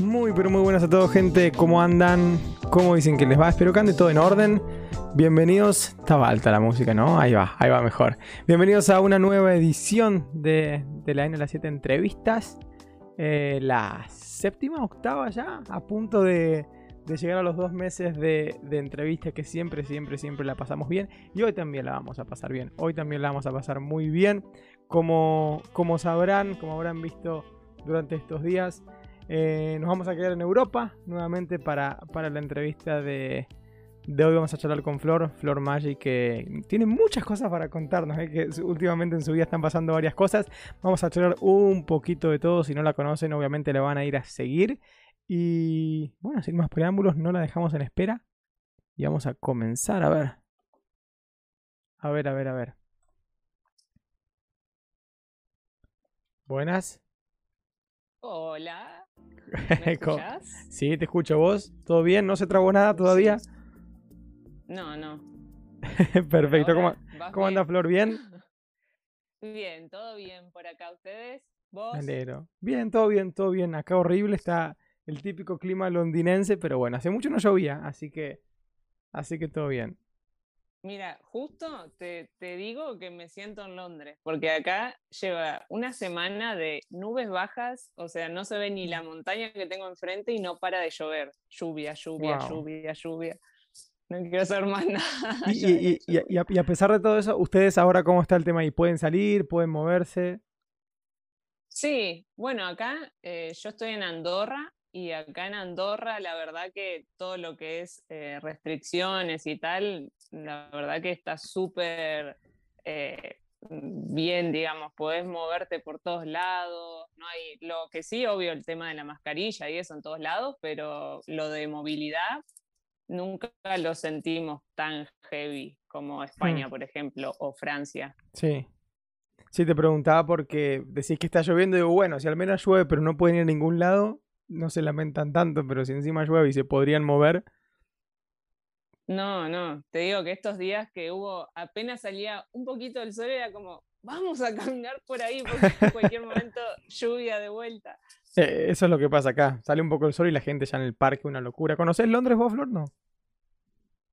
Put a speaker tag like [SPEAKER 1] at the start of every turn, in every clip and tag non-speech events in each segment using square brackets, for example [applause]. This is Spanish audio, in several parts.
[SPEAKER 1] Muy, pero muy buenas a todos, gente. ¿Cómo andan? ¿Cómo dicen que les va? Espero que ande todo en orden. Bienvenidos. Estaba alta la música, ¿no? Ahí va, ahí va mejor. Bienvenidos a una nueva edición de, de la N las 7 entrevistas. Eh, la séptima, octava ya, a punto de, de llegar a los dos meses de, de entrevistas que siempre, siempre, siempre la pasamos bien. Y hoy también la vamos a pasar bien. Hoy también la vamos a pasar muy bien. Como, como sabrán, como habrán visto durante estos días, eh, nos vamos a quedar en Europa nuevamente para, para la entrevista de, de hoy. Vamos a charlar con Flor, Flor Maggi, que tiene muchas cosas para contarnos, eh, que últimamente en su vida están pasando varias cosas. Vamos a charlar un poquito de todo. Si no la conocen, obviamente la van a ir a seguir. Y bueno, sin más preámbulos, no la dejamos en espera. Y vamos a comenzar a ver. A ver, a ver, a ver. Buenas.
[SPEAKER 2] Hola. ¿Me [laughs] escuchás?
[SPEAKER 1] sí, te escucho vos. ¿Todo bien? ¿No se trabó nada todavía?
[SPEAKER 2] No, no. [laughs]
[SPEAKER 1] Perfecto. ¿Cómo,
[SPEAKER 2] ¿Vas
[SPEAKER 1] cómo anda? Flor? ¿Bien? [laughs]
[SPEAKER 2] Bien, todo bien por acá. ¿Ustedes? ¿Vos?
[SPEAKER 1] Bien, todo bien, todo bien. Acá horrible está el típico clima londinense, pero bueno, hace mucho no llovía, así que, así que todo bien.
[SPEAKER 2] Mira, justo te, te digo que me siento en Londres, porque acá lleva una semana de nubes bajas, o sea, no se ve ni la montaña que tengo enfrente y no para de llover. Lluvia, lluvia,
[SPEAKER 1] Wow.
[SPEAKER 2] lluvia, lluvia. No quiero hacer más [laughs] nada.
[SPEAKER 1] Y, y- y- y- y a, y a pesar de todo eso, ¿ustedes ahora cómo está el tema ahí? ¿Pueden salir? ¿Pueden moverse?
[SPEAKER 2] Sí, bueno, acá eh, yo estoy en Andorra y acá en Andorra la verdad que todo lo que es eh, restricciones y tal, la verdad que está súper eh, bien, digamos, podés moverte por todos lados, no hay, lo que sí, obvio, el tema de la mascarilla y eso en todos lados, pero lo de movilidad nunca lo sentimos tan heavy como España, por ejemplo, o Francia.
[SPEAKER 1] Sí. Sí, te preguntaba porque decís que está lloviendo y digo, bueno, si al menos llueve pero no pueden ir a ningún lado, no se lamentan tanto, pero si encima llueve y se podrían mover,
[SPEAKER 2] No, no, te digo que estos días que hubo, apenas salía un poquito el sol, era como, vamos a caminar por ahí porque en cualquier momento lluvia de vuelta.
[SPEAKER 1] eh, eso es lo que pasa acá. Sale un poco el sol y la gente ya en el parque, una locura. ¿Conocés Londres vos, Flor? No.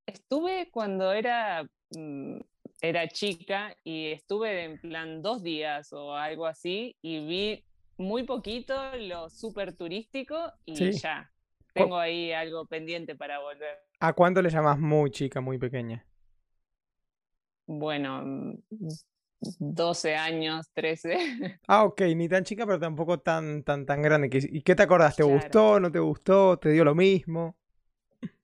[SPEAKER 2] Estuve cuando era, mm, era chica y estuve en plan dos días o algo así y vi muy poquito lo súper turístico y
[SPEAKER 1] Sí.
[SPEAKER 2] ya. Tengo ahí algo pendiente para volver.
[SPEAKER 1] ¿A cuánto le llamás muy chica, muy pequeña?
[SPEAKER 2] Bueno, mm, 12 años, 13.
[SPEAKER 1] Ah, ok, ni tan chica, pero tampoco tan, tan, tan grande. ¿Qué- ¿Y qué te acordás? ¿Te
[SPEAKER 2] Claro.
[SPEAKER 1] gustó? ¿No te gustó? ¿Te dio lo mismo?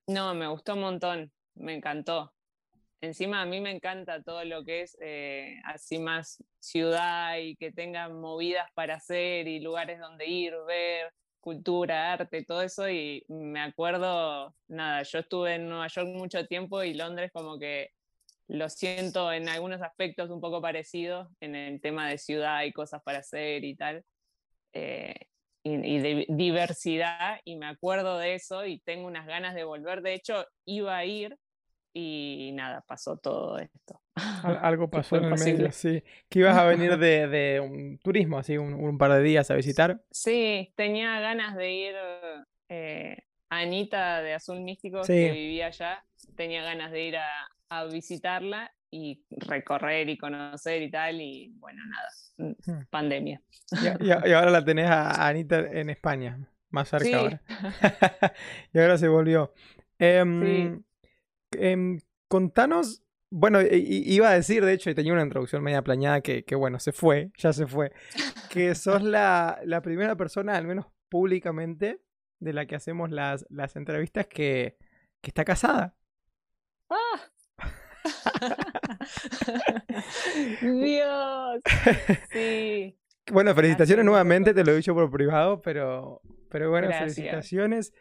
[SPEAKER 2] No, me gustó un montón, me encantó. Encima a mí me encanta todo lo que es eh, así más ciudad y que tengan movidas para hacer y lugares donde ir, ver, cultura, arte, todo eso. Y me acuerdo, nada, yo estuve en Nueva York mucho tiempo y Londres como que lo siento en algunos aspectos un poco parecido en el tema de ciudad y cosas para hacer y tal. eh, y, y de diversidad, y me acuerdo de eso y tengo unas ganas de volver. De hecho, iba a ir y nada, pasó todo esto.
[SPEAKER 1] Al- Algo [laughs] pasó en el medio, sí. Que ibas a venir [laughs] de, de un turismo, así, un, un par de días a visitar.
[SPEAKER 2] Sí, tenía ganas de ir. eh, Anita de Azul Místico,
[SPEAKER 1] Sí.
[SPEAKER 2] que vivía allá, tenía ganas de ir a, a visitarla y recorrer y conocer y tal, y bueno, nada, mm,
[SPEAKER 1] Hmm.
[SPEAKER 2] pandemia. [laughs]
[SPEAKER 1] Y, ahora la tenés a Anita en España, más cerca
[SPEAKER 2] Sí.
[SPEAKER 1] ahora. Y ahora se volvió. Em, em, contanos, bueno, i- iba a decir, de hecho, y tenía una introducción media planeada que, que, bueno, se fue, ya se fue, que [laughs] sos la, la primera persona, al menos públicamente, de la que hacemos las, las entrevistas que, que está casada.
[SPEAKER 2] ¡Ah! [laughs] Dios, sí. [laughs]
[SPEAKER 1] Bueno, felicitaciones
[SPEAKER 2] muy
[SPEAKER 1] nuevamente, te lo he dicho por privado, pero, pero bueno,
[SPEAKER 2] Gracias.
[SPEAKER 1] felicitaciones.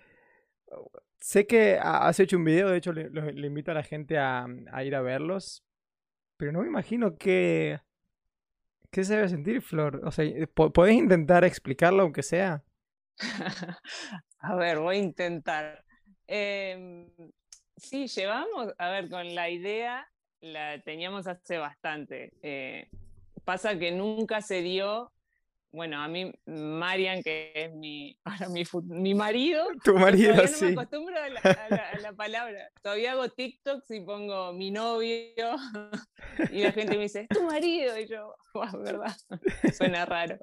[SPEAKER 1] Sé que ha- has hecho un video, de hecho le, invito a la gente a, a ir a verlos, pero no me imagino qué, qué se debe sentir, Flor. O sea, ¿po- ¿podés intentar explicarlo aunque sea? [laughs]
[SPEAKER 2] A ver, voy a intentar. Em, sí, llevamos, a ver, con la idea, la teníamos hace bastante. eh, pasa que nunca se dio bueno, a mí, Marian, que es mi, [laughs] mi, marido.
[SPEAKER 1] Tu marido,
[SPEAKER 2] todavía
[SPEAKER 1] sí.
[SPEAKER 2] No me acostumbro a la, [laughs] palabra. Todavía hago TikToks y pongo mi novio. [laughs] Y la gente me dice, es tu marido. Y yo, wow, ¿verdad? Suena raro.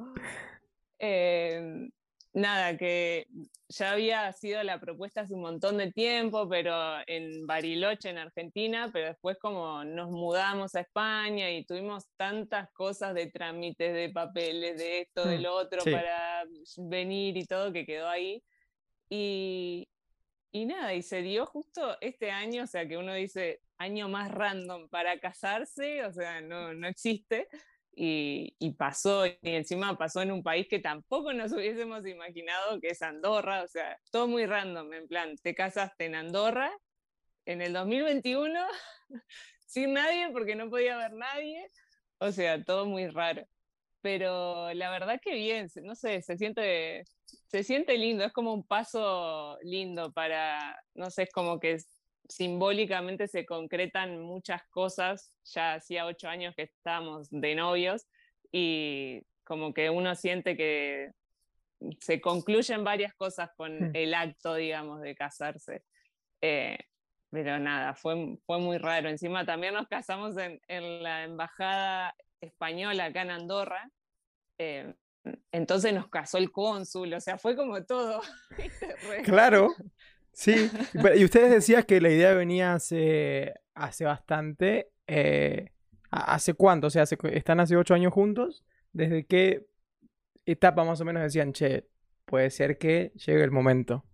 [SPEAKER 2] Eh, nada, que ya había sido la propuesta hace un montón de tiempo, pero en Bariloche, en Argentina, pero después como nos mudamos a España y tuvimos tantas cosas de trámites, de papeles, de esto, de mm, lo otro, para venir y todo, que quedó ahí. Y, y nada, y se dio justo este año, o sea, que uno dice año más random para casarse, o sea, no, no existe, y, pasó, y encima pasó en un país que tampoco nos hubiésemos imaginado, que es Andorra, o sea, todo muy random, en plan, te casaste en Andorra en el 2021 [laughs] sin nadie porque no podía haber nadie, o sea, todo muy raro. Pero la verdad que bien, no sé, se siente, se siente lindo, es como un paso lindo para, no sé, es como que simbólicamente se concretan muchas cosas. Ya hacía ocho años que estábamos de novios y como que uno siente que se concluyen varias cosas con hmm. el acto, digamos, de casarse. Eh, pero nada, fue, fue muy raro. Encima también nos casamos en, la embajada española acá en Andorra. Eh, entonces nos casó el cónsul, o sea, fue como todo. [laughs]
[SPEAKER 1] claro, Sí, [laughs] y ustedes decían que la idea venía hace, hace bastante. Eh, ¿Hace cuánto? O sea, ¿están hace ocho años juntos? ¿Desde qué etapa más o menos decían, che, puede ser que llegue el momento?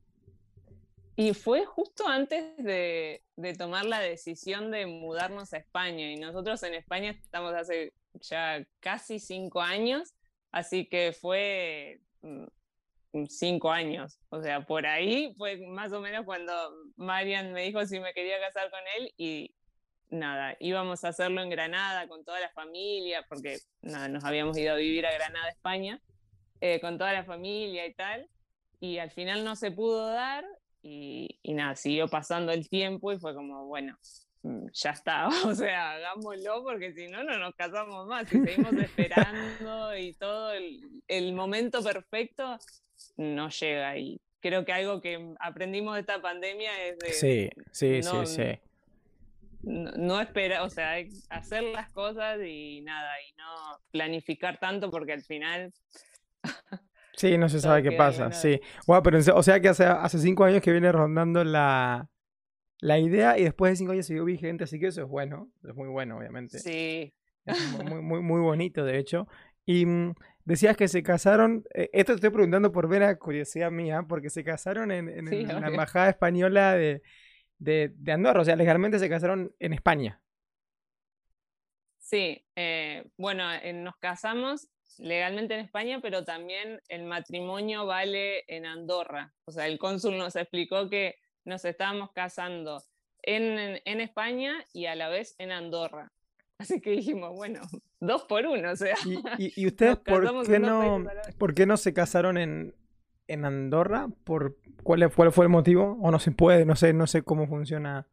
[SPEAKER 2] Y fue justo antes de, de, tomar la decisión de mudarnos a España. Y nosotros en España estamos hace ya casi cinco años, así que fue mm, cinco años. O sea, por ahí fue más o menos cuando Marian me dijo si me quería casar con él y nada, íbamos a hacerlo en Granada con toda la familia, porque nada, nos habíamos ido a vivir a Granada, España, eh, con toda la familia y tal. Y al final no se pudo dar y, y nada, siguió pasando el tiempo y fue como, bueno, mm, ya está, [laughs] o sea, hagámoslo porque si no, no nos casamos más. Y seguimos [laughs] esperando y todo el, el, momento perfecto no llega. Y creo que algo que aprendimos de esta pandemia es de...
[SPEAKER 1] Sí, sí, sí, sí.
[SPEAKER 2] No, esperar, o sea, hacer las cosas y nada, y no planificar tanto porque al final... [laughs]
[SPEAKER 1] Sí, no se sabe qué pasa, sí. Bueno, pero o sea que hace, hace cinco años que viene rondando la, la idea y después de cinco años siguió vigente, así que eso es bueno, es muy bueno, obviamente.
[SPEAKER 2] Sí. [laughs]
[SPEAKER 1] muy, muy, muy bonito, de hecho. Y mm, Decías que se casaron, eh, esto te estoy preguntando por vera curiosidad mía, porque se casaron en, la embajada española de, Andorra, o sea, legalmente se casaron en España.
[SPEAKER 2] Sí, eh, bueno, eh, nos casamos legalmente en España, pero también el matrimonio vale en Andorra. O sea, el cónsul nos explicó que nos estábamos casando en, en España y a la vez en Andorra. Así que dijimos, bueno, [laughs] dos por uno, o sea.
[SPEAKER 1] ¿Y, [laughs] ustedes por qué, no, por qué no se casaron en, en Andorra? ¿Por cuál, fue el motivo? ¿O no se puede? No sé, no sé cómo funciona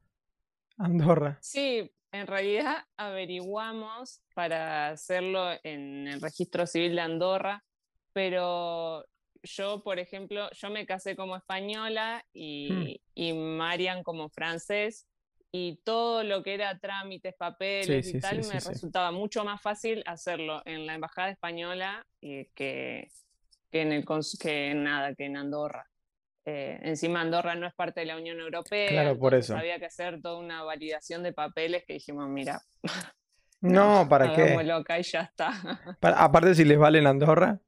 [SPEAKER 1] Andorra.
[SPEAKER 2] Sí, en realidad averiguamos para hacerlo en el registro civil de Andorra, pero yo, por ejemplo, yo me casé como española y, hmm. y Marian como francés y todo lo que era trámites, papeles y tal, me resultaba mucho más fácil hacerlo en la embajada española que, que, en el que nada, que en Andorra. Eh, encima Andorra no es parte de la Unión Europea,
[SPEAKER 1] claro, por eso.
[SPEAKER 2] había que hacer toda una validación de papeles que dijimos, mira, [laughs]
[SPEAKER 1] no, ¿para qué?
[SPEAKER 2] y ya está.
[SPEAKER 1] aparte si les vale en Andorra.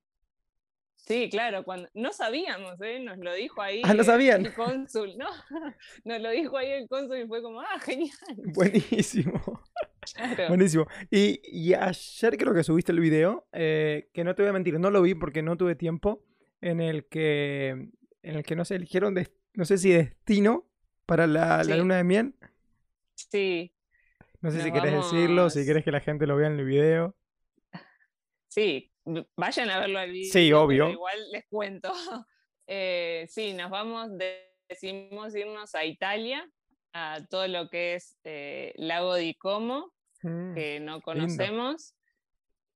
[SPEAKER 2] Sí, claro, cuando no sabíamos, ¿eh? nos lo dijo ahí
[SPEAKER 1] ah, ¿no sabían?
[SPEAKER 2] el cónsul, ¿no? [laughs] Nos lo dijo ahí el cónsul y fue como, ah, genial. [laughs]
[SPEAKER 1] Buenísimo. [laughs] Buenísimo. Y, ayer creo que subiste el video, eh, que no te voy a mentir, no lo vi porque no tuve tiempo, en el que, en el que no se eligieron, no sé si destino para la, luna de miel.
[SPEAKER 2] Sí.
[SPEAKER 1] No sé si querés decirlo, si querés que la gente lo vea en el video.
[SPEAKER 2] Sí, vayan a verlo al video.
[SPEAKER 1] Sí, obvio.
[SPEAKER 2] Igual les cuento. [laughs] Eh, sí, nos vamos, decidimos irnos a Italia, a todo lo que es eh, Lago di Como, mm, que no conocemos.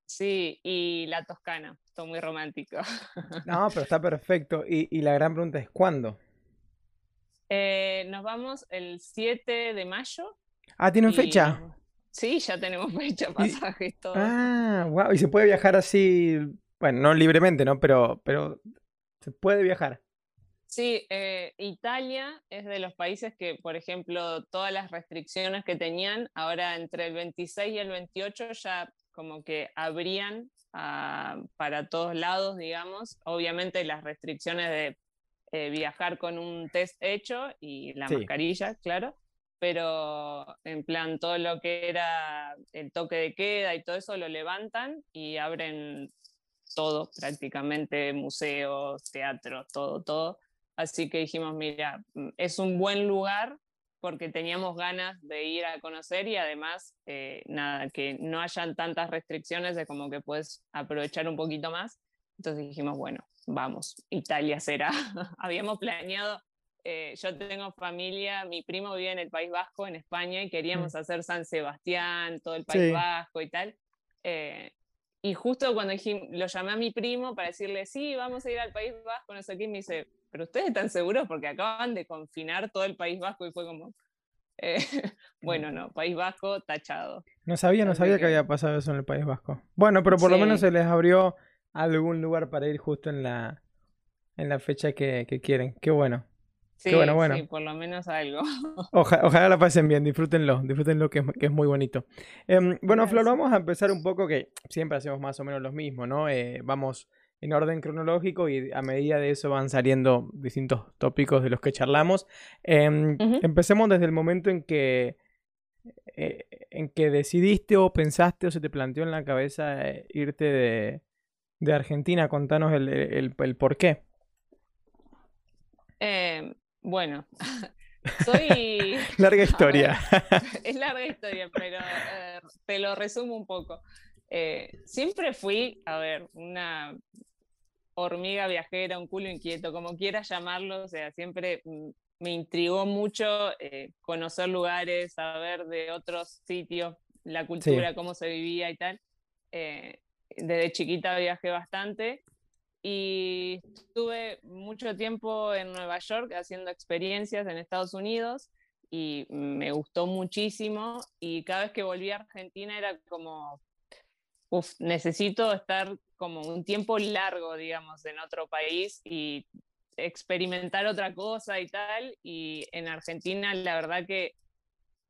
[SPEAKER 2] Sí, y la Toscana. todo muy romántico. [laughs]
[SPEAKER 1] No, pero está perfecto. Y, la gran pregunta es, ¿cuándo?
[SPEAKER 2] Eh, nos vamos el 7 de mayo.
[SPEAKER 1] Ah, ¿tienen fecha?
[SPEAKER 2] Sí, ya tenemos [laughs] fecha, pasajes, todo.
[SPEAKER 1] Ah, wow. Y se puede viajar así, bueno, no libremente, ¿no? Pero, pero se puede viajar.
[SPEAKER 2] Sí, eh, Italia es de los países que, por ejemplo, todas las restricciones que tenían, ahora entre el 26 y el 28 ya como que abrían ah, para todos lados, digamos. Obviamente las restricciones de eh, viajar con un test hecho y la mascarilla, claro, pero en plan todo lo que era el toque de queda y todo eso lo levantan y abren todo, prácticamente museos, teatros, todo, todo. Así que dijimos, mira, mm, es un buen lugar porque teníamos ganas de ir a conocer y además, eh, nada, que no hayan tantas restricciones de como que puedes aprovechar un poquito más. Entonces dijimos, bueno, vamos, Italia será. [laughs] Habíamos planeado, eh, yo tengo familia, mi primo vive en el País Vasco, en España, y queríamos mm. hacer San Sebastián, todo el País Vasco y tal. Eh, y justo cuando lo llamé a mi primo para decirle, sí, vamos a ir al País Vasco, no sé qué, me dice, pero ustedes están seguros porque acaban de confinar todo el País Vasco y fue como, eh, [laughs] bueno, no, País Vasco tachado.
[SPEAKER 1] No sabía, no sabía que... había pasado eso en el País Vasco. Bueno, pero por lo menos se les abrió algún lugar para ir justo en la, en la fecha que, que quieren. Qué bueno.
[SPEAKER 2] Sí, bueno, bueno. sí, por lo menos algo. [laughs]
[SPEAKER 1] ojalá la pasen bien, disfrútenlo, disfrútenlo que es, que es muy bonito. Em, bueno, Flor, vamos a empezar un poco que siempre hacemos más o menos lo mismo, ¿no? Eh, vamos en orden cronológico y a medida de eso van saliendo distintos tópicos de los que charlamos. Em, empecemos desde el momento en que, eh, en que decidiste o pensaste o se te planteó en la cabeza eh, irte de, de, Argentina. Contanos el, el, el por qué.
[SPEAKER 2] Em, bueno, [laughs] soy... [laughs]
[SPEAKER 1] larga [laughs] historia.
[SPEAKER 2] es larga historia, pero eh, te lo resumo un poco. Eh, siempre fui, a ver, una hormiga viajera, un culo inquieto, como quieras llamarlo, o sea, siempre mm, me intrigó mucho eh, conocer lugares, saber de otros sitios, la cultura, cómo se vivía y tal. desde chiquita viajé bastante y estuve mucho tiempo en Nueva York haciendo experiencias en Estados Unidos y me gustó muchísimo y cada vez que volví a Argentina era como, uff, necesito estar como un tiempo largo, digamos, en otro país y experimentar otra cosa y tal. Y en Argentina la verdad que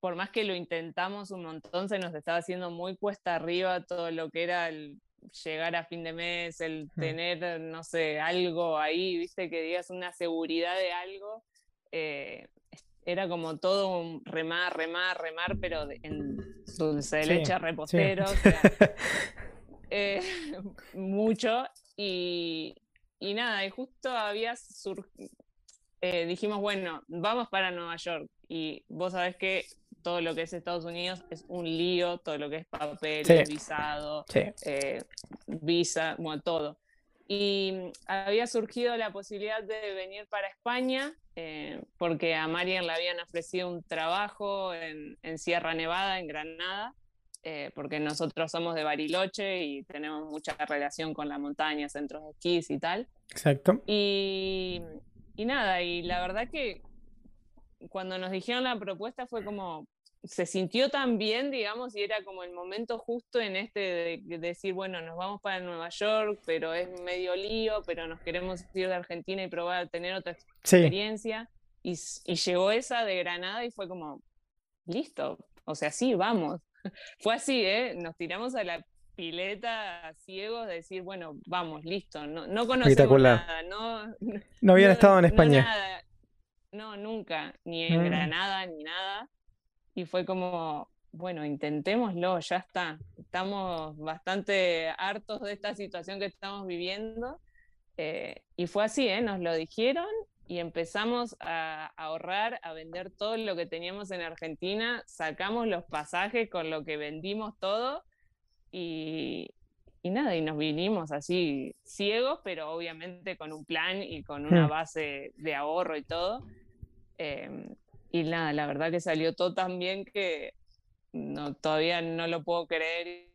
[SPEAKER 2] por más que lo intentamos un montón, se nos estaba haciendo muy cuesta arriba todo lo que era el llegar a fin de mes, el mm. tener, no sé, algo ahí, viste, que digas una seguridad de algo, eh, era como todo un remar, remar, remar, pero en dulce de leche repostero, [laughs] eh, [laughs] mucho, y, y, nada, y justo había surgido, eh, dijimos, bueno, vamos para Nueva York, y vos sabés que todo lo que es Estados Unidos es un lío, todo lo que es papel, visado, eh, visa, bueno, todo. Y había surgido la posibilidad de venir para España, eh, porque a Marian le habían ofrecido un trabajo en, Sierra Nevada, en Granada, eh, porque nosotros somos de Bariloche y tenemos mucha relación con la montaña, centros de esquís y tal.
[SPEAKER 1] Exacto.
[SPEAKER 2] Y, y nada, y la verdad que cuando nos dijeron la propuesta fue como, se sintió tan bien, digamos, y era como el momento justo en este de, decir, bueno, nos vamos para Nueva York, pero es medio lío, pero nos queremos ir de Argentina y probar, tener otra experiencia. Y, llegó esa de Granada y fue como, listo, o sea, sí, vamos. [laughs] fue así, ¿eh? Nos tiramos a la pileta ciegos de decir, bueno, vamos, listo, no, no conocemos nada, no,
[SPEAKER 1] no habían estado en España.
[SPEAKER 2] No, nunca, ni en mm. Granada, ni nada. Y fue como, bueno, intentémoslo, ya está. Estamos bastante hartos de esta situación que estamos viviendo. Eh, y fue así, ¿eh? nos lo dijeron y empezamos a ahorrar, a vender todo lo que teníamos en Argentina, sacamos los pasajes con lo que vendimos todo y, y nada, y nos vinimos así ciegos, pero obviamente con un plan y con una hmm. base de ahorro y todo. Em, y nada, la verdad que salió todo tan bien que no, todavía no lo puedo creer.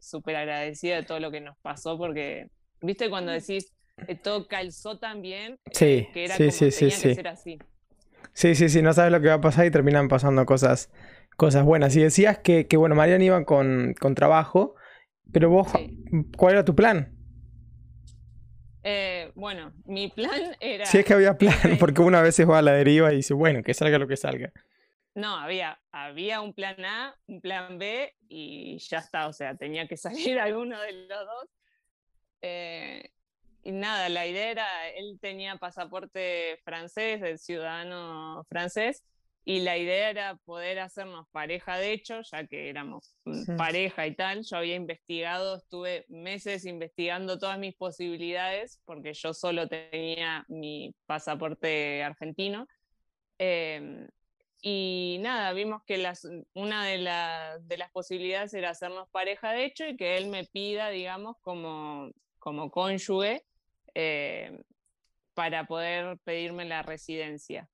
[SPEAKER 2] súper agradecida de todo lo que nos pasó porque, viste, cuando decís, eh, todo calzó tan bien,
[SPEAKER 1] sí, que era sí, como, sí, tenía que ser así. Sí, sí, sí, no sabes lo que va a pasar y terminan pasando cosas, cosas buenas. Y decías que, que bueno, Mariana iba con, con trabajo, pero vos, ¿cuál era tu plan?
[SPEAKER 2] Eh, bueno, mi plan [laughs] era...
[SPEAKER 1] Si es que había plan, [laughs] porque una vez se va a la deriva y dice, bueno, que salga lo que salga.
[SPEAKER 2] No, había, había un plan A, un plan B y ya está, o sea, tenía que salir [laughs] alguno de los dos. Eh, y nada, la idea era, él tenía pasaporte francés, el ciudadano francés, y la idea era poder hacernos pareja de hecho, ya que éramos pareja y tal. Yo había investigado, estuve meses investigando todas mis posibilidades, porque yo solo tenía mi pasaporte argentino. Em, y nada, vimos que las, una de, de, las posibilidades era hacernos pareja de hecho y que él me pida, digamos, como, como cónyuge eh, para poder pedirme la residencia.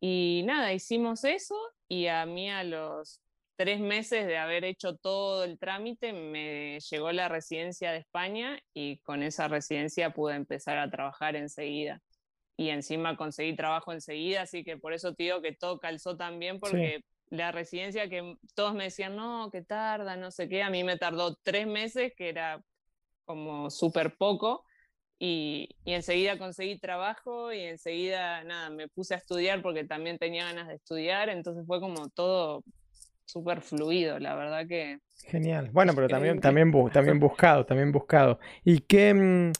[SPEAKER 2] Y nada, hicimos eso y a mí a los tres meses de haber hecho todo el trámite me llegó la residencia de España y con esa residencia pude empezar a trabajar enseguida. Y encima conseguí trabajo enseguida, así que por eso te digo que todo calzó también porque la residencia que todos me decían, no, que tarda, no sé qué, a mí me tardó tres meses, que era como súper poco y, enseguida conseguí trabajo y enseguida, nada, me puse a estudiar porque también tenía ganas de estudiar, entonces fue como todo súper fluido, la verdad que...
[SPEAKER 1] Genial. Bueno, pero también, también, también [laughs] buscado, también buscado. ¿Y qué, mm,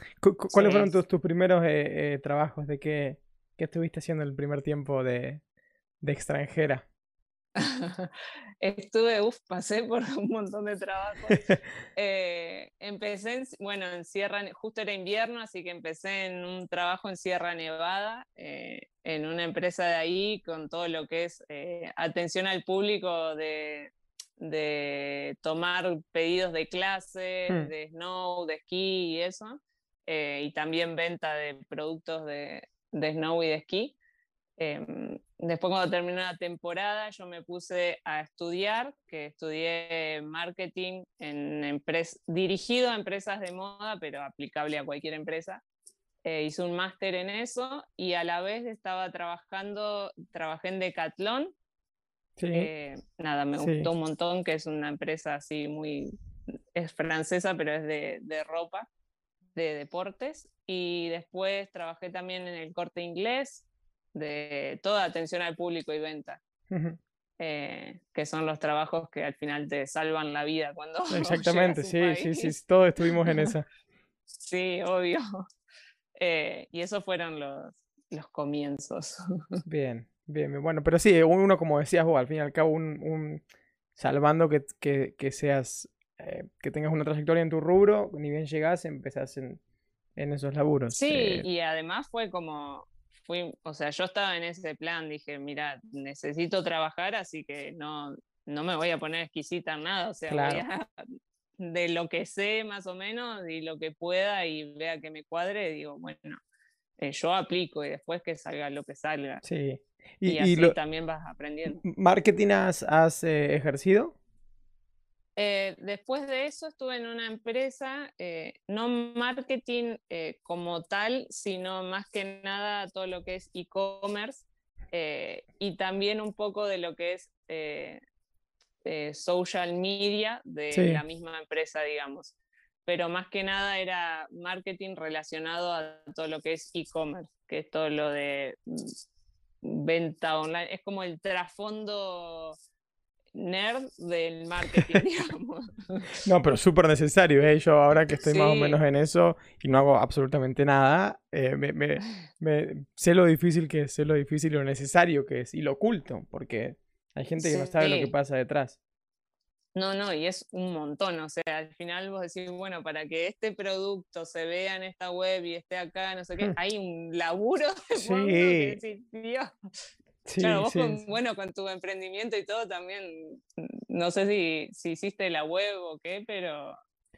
[SPEAKER 1] cuáles fueron tus, tus primeros eh, eh, trabajos? ¿De qué, qué estuviste haciendo el primer tiempo de, de extranjera? [laughs]
[SPEAKER 2] Estuve, uff, pasé por un montón de trabajos. [laughs] Eh, empecé, en, bueno, en Sierra, justo era invierno, así que empecé en un trabajo en Sierra Nevada, eh, en una empresa de ahí, con todo lo que es eh, atención al público de, de, tomar pedidos de clase, hmm. de snow, de esquí y eso, y también venta de productos de, de snow y de esquí. Después cuando terminó la temporada yo me puse a estudiar, que estudié marketing en dirigido a empresas de moda, pero aplicable a cualquier empresa. Eh, hice un máster en eso y a la vez estaba trabajando, trabajé en Decathlon. Eh, nada, me gustó un montón, que es una empresa así muy, es francesa, pero es de, de ropa, de deportes. Y después trabajé también en el corte inglés, de toda atención al público y venta. Eh, que son los trabajos que al final te salvan la vida cuando... [laughs]
[SPEAKER 1] Exactamente, sí, sí, sí, todos estuvimos en esa. [laughs]
[SPEAKER 2] sí, obvio. [laughs] Eh, y esos fueron los, los comienzos.
[SPEAKER 1] bien, bien, bueno, pero sí, uno como decías vos, al fin y al cabo, un, salvando que, que, seas, eh, que tengas una trayectoria en tu rubro, ni bien llegas, empezás en, en esos laburos.
[SPEAKER 2] Sí, y además fue como, o sea, yo estaba en ese plan, dije, mira, necesito trabajar, así que no, no me voy a poner exquisita en nada, o sea, voy a, [laughs] de lo que sé más o menos y lo que pueda y vea que me cuadre, digo, bueno, eh, yo aplico y después que salga lo que salga.
[SPEAKER 1] Sí.
[SPEAKER 2] Y, así también vas aprendiendo.
[SPEAKER 1] ¿Marketing has, eh, ejercido?
[SPEAKER 2] Eh, después de eso estuve en una empresa, eh, no marketing eh, como tal, sino más que nada todo lo que es e-commerce y también un poco de lo que es social media de la misma empresa, digamos. Pero más que nada era marketing relacionado a todo lo que es e-commerce, que es todo lo de mm, venta online, es como el trasfondo nerd del marketing, [laughs] digamos.
[SPEAKER 1] No, pero súper necesario, ¿eh? Yo ahora que estoy más o menos en eso y no hago absolutamente nada, eh, me, sé lo difícil que es, sé lo difícil y lo necesario que es, y lo oculto, porque hay gente que no sabe lo que pasa detrás.
[SPEAKER 2] No, no, y es un montón, o sea, al final vos decís, bueno, para que este producto se vea en esta web y esté acá, no sé qué, hay un laburo de sí. que decís, Dios, claro, vos con, bueno, con tu emprendimiento y todo también, no sé si, si hiciste la web o qué, pero...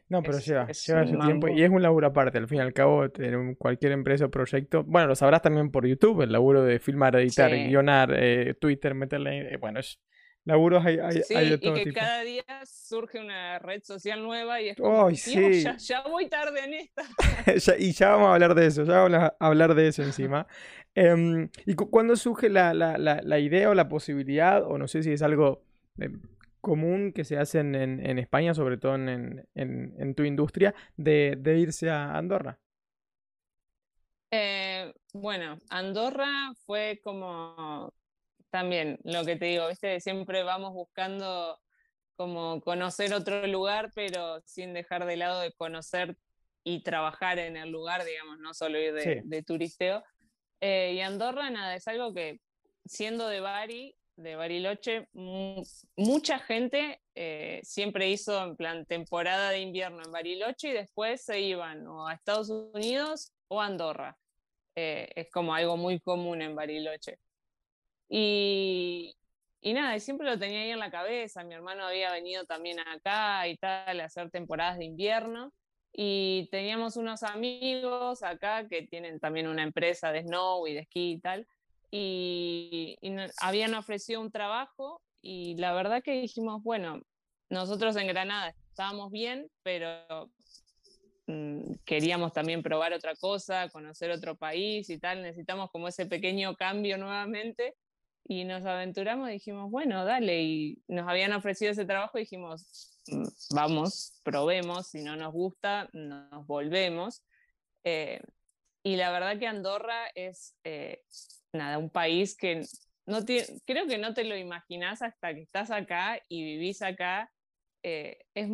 [SPEAKER 1] No, pero lleva, lleva su tiempo y es un laburo aparte, al fin y al cabo, en cualquier empresa o proyecto, bueno, lo sabrás también por YouTube, el laburo de filmar, editar, guionar, eh, Twitter, meterle, eh, bueno, es laburos hay, hay,
[SPEAKER 2] sí,
[SPEAKER 1] de
[SPEAKER 2] todo y que cada día surge una red social nueva y es como, ya, voy tarde en esta. [laughs]
[SPEAKER 1] y ya vamos a hablar de eso, ya vamos a hablar de eso [laughs] encima. Em, ¿Y cuándo surge la, la, la, idea o la posibilidad, o no sé si es algo em, común que se hace en, en, España, sobre todo en, en tu industria, de, de, irse a Andorra?
[SPEAKER 2] Eh, bueno, Andorra fue como también lo que te digo, ¿viste? Siempre vamos buscando como conocer otro lugar, pero sin dejar de lado de conocer y trabajar en el lugar, digamos, no solo ir de, turisteo. Eh, y Andorra, nada, es algo que siendo de Bari, de Bariloche, mucha gente eh, siempre hizo en plan temporada de invierno en Bariloche y después se iban o a Estados Unidos o a Andorra. Eh, es como algo muy común en Bariloche. Y, y nada, siempre lo tenía ahí en la cabeza. Mi hermano había venido también acá y tal a hacer temporadas de invierno. Y teníamos unos amigos acá que tienen también una empresa de snow y de esquí y tal. Y, habían ofrecido un trabajo y la verdad que dijimos, bueno, nosotros en Granada estábamos bien, pero mm, queríamos también probar otra cosa, conocer otro país y tal. Necesitamos como ese pequeño cambio nuevamente y nos aventuramos y dijimos, bueno, dale, y nos habían ofrecido ese trabajo y dijimos, vamos, probemos, si no nos gusta, nos volvemos. Eh, y la verdad que Andorra es, eh, nada, un país que no creo que no te lo imaginas hasta que estás acá y vivís acá. Eh, es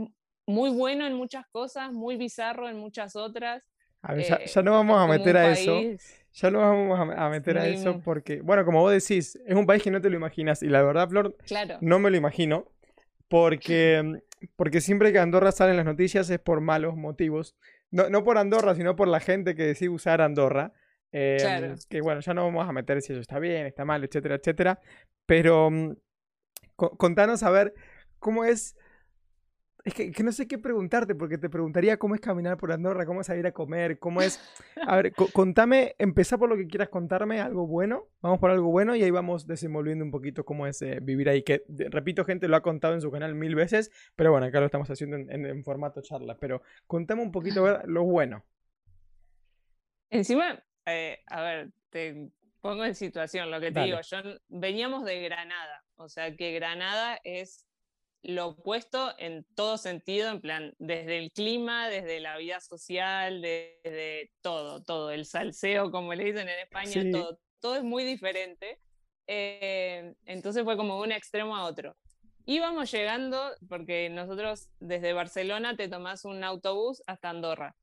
[SPEAKER 2] muy bueno en muchas cosas, muy bizarro en muchas otras.
[SPEAKER 1] A ver, ya, no vamos a meter a eso. Ya no vamos a, meter a eso porque, bueno, como vos decís, es un país que no te lo imaginas. Y la verdad, Flor, no me lo imagino. Porque, [laughs] porque siempre que Andorra sale en las noticias es por malos motivos. No, no por Andorra, sino por la gente que decide usar Andorra. Em, que bueno, ya no vamos a meter si eso está bien, está mal, etcétera, etcétera. Pero mm, contanos a ver cómo es es que, no sé qué preguntarte, porque te preguntaría cómo es caminar por Andorra, cómo es salir a comer, cómo es... A ver, contame, empezá por lo que quieras contarme, algo bueno, vamos por algo bueno y ahí vamos desenvolviendo un poquito cómo es eh, vivir ahí, que repito, gente lo ha contado en su canal mil veces, pero bueno, acá lo estamos haciendo en, formato charla, pero contame un poquito lo bueno.
[SPEAKER 2] Encima, eh, a ver, te pongo en situación, lo que te digo, yo veníamos de Granada, o sea que Granada es lo opuesto en todo sentido, en plan, desde el clima, desde la vida social, desde todo, todo, el salseo, como le dicen en España, todo, todo es muy diferente. Eh, entonces fue como un extremo a otro. Íbamos llegando, porque nosotros desde Barcelona te tomás un autobús hasta Andorra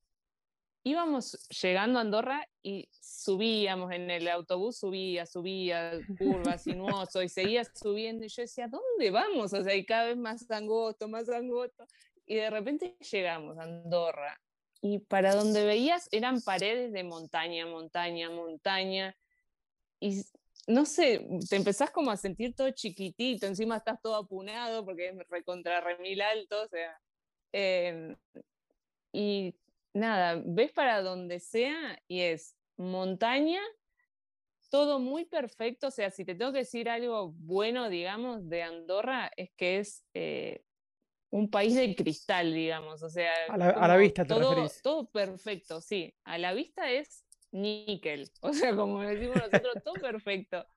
[SPEAKER 2] íbamos llegando a Andorra y subíamos en el autobús, subía, subía, [laughs] curva, sinuoso, y seguía subiendo. Y yo decía, ¿dónde vamos? O sea, y cada vez más angosto, más angosto. Y de repente llegamos a Andorra. Y para donde veías eran paredes de montaña, montaña, montaña. Y no sé, te empezás como a sentir todo chiquitito, encima estás todo apunado porque es recontra remil alto, o sea. Em, y nada, ves para donde sea y es montaña, todo muy perfecto. O sea, si te tengo que decir algo bueno, digamos, de Andorra, es que es eh, un país de cristal, digamos. O sea,
[SPEAKER 1] a la, vista te
[SPEAKER 2] todo, todo perfecto, sí. A la vista es níquel. [laughs] O sea, como decimos nosotros, todo perfecto.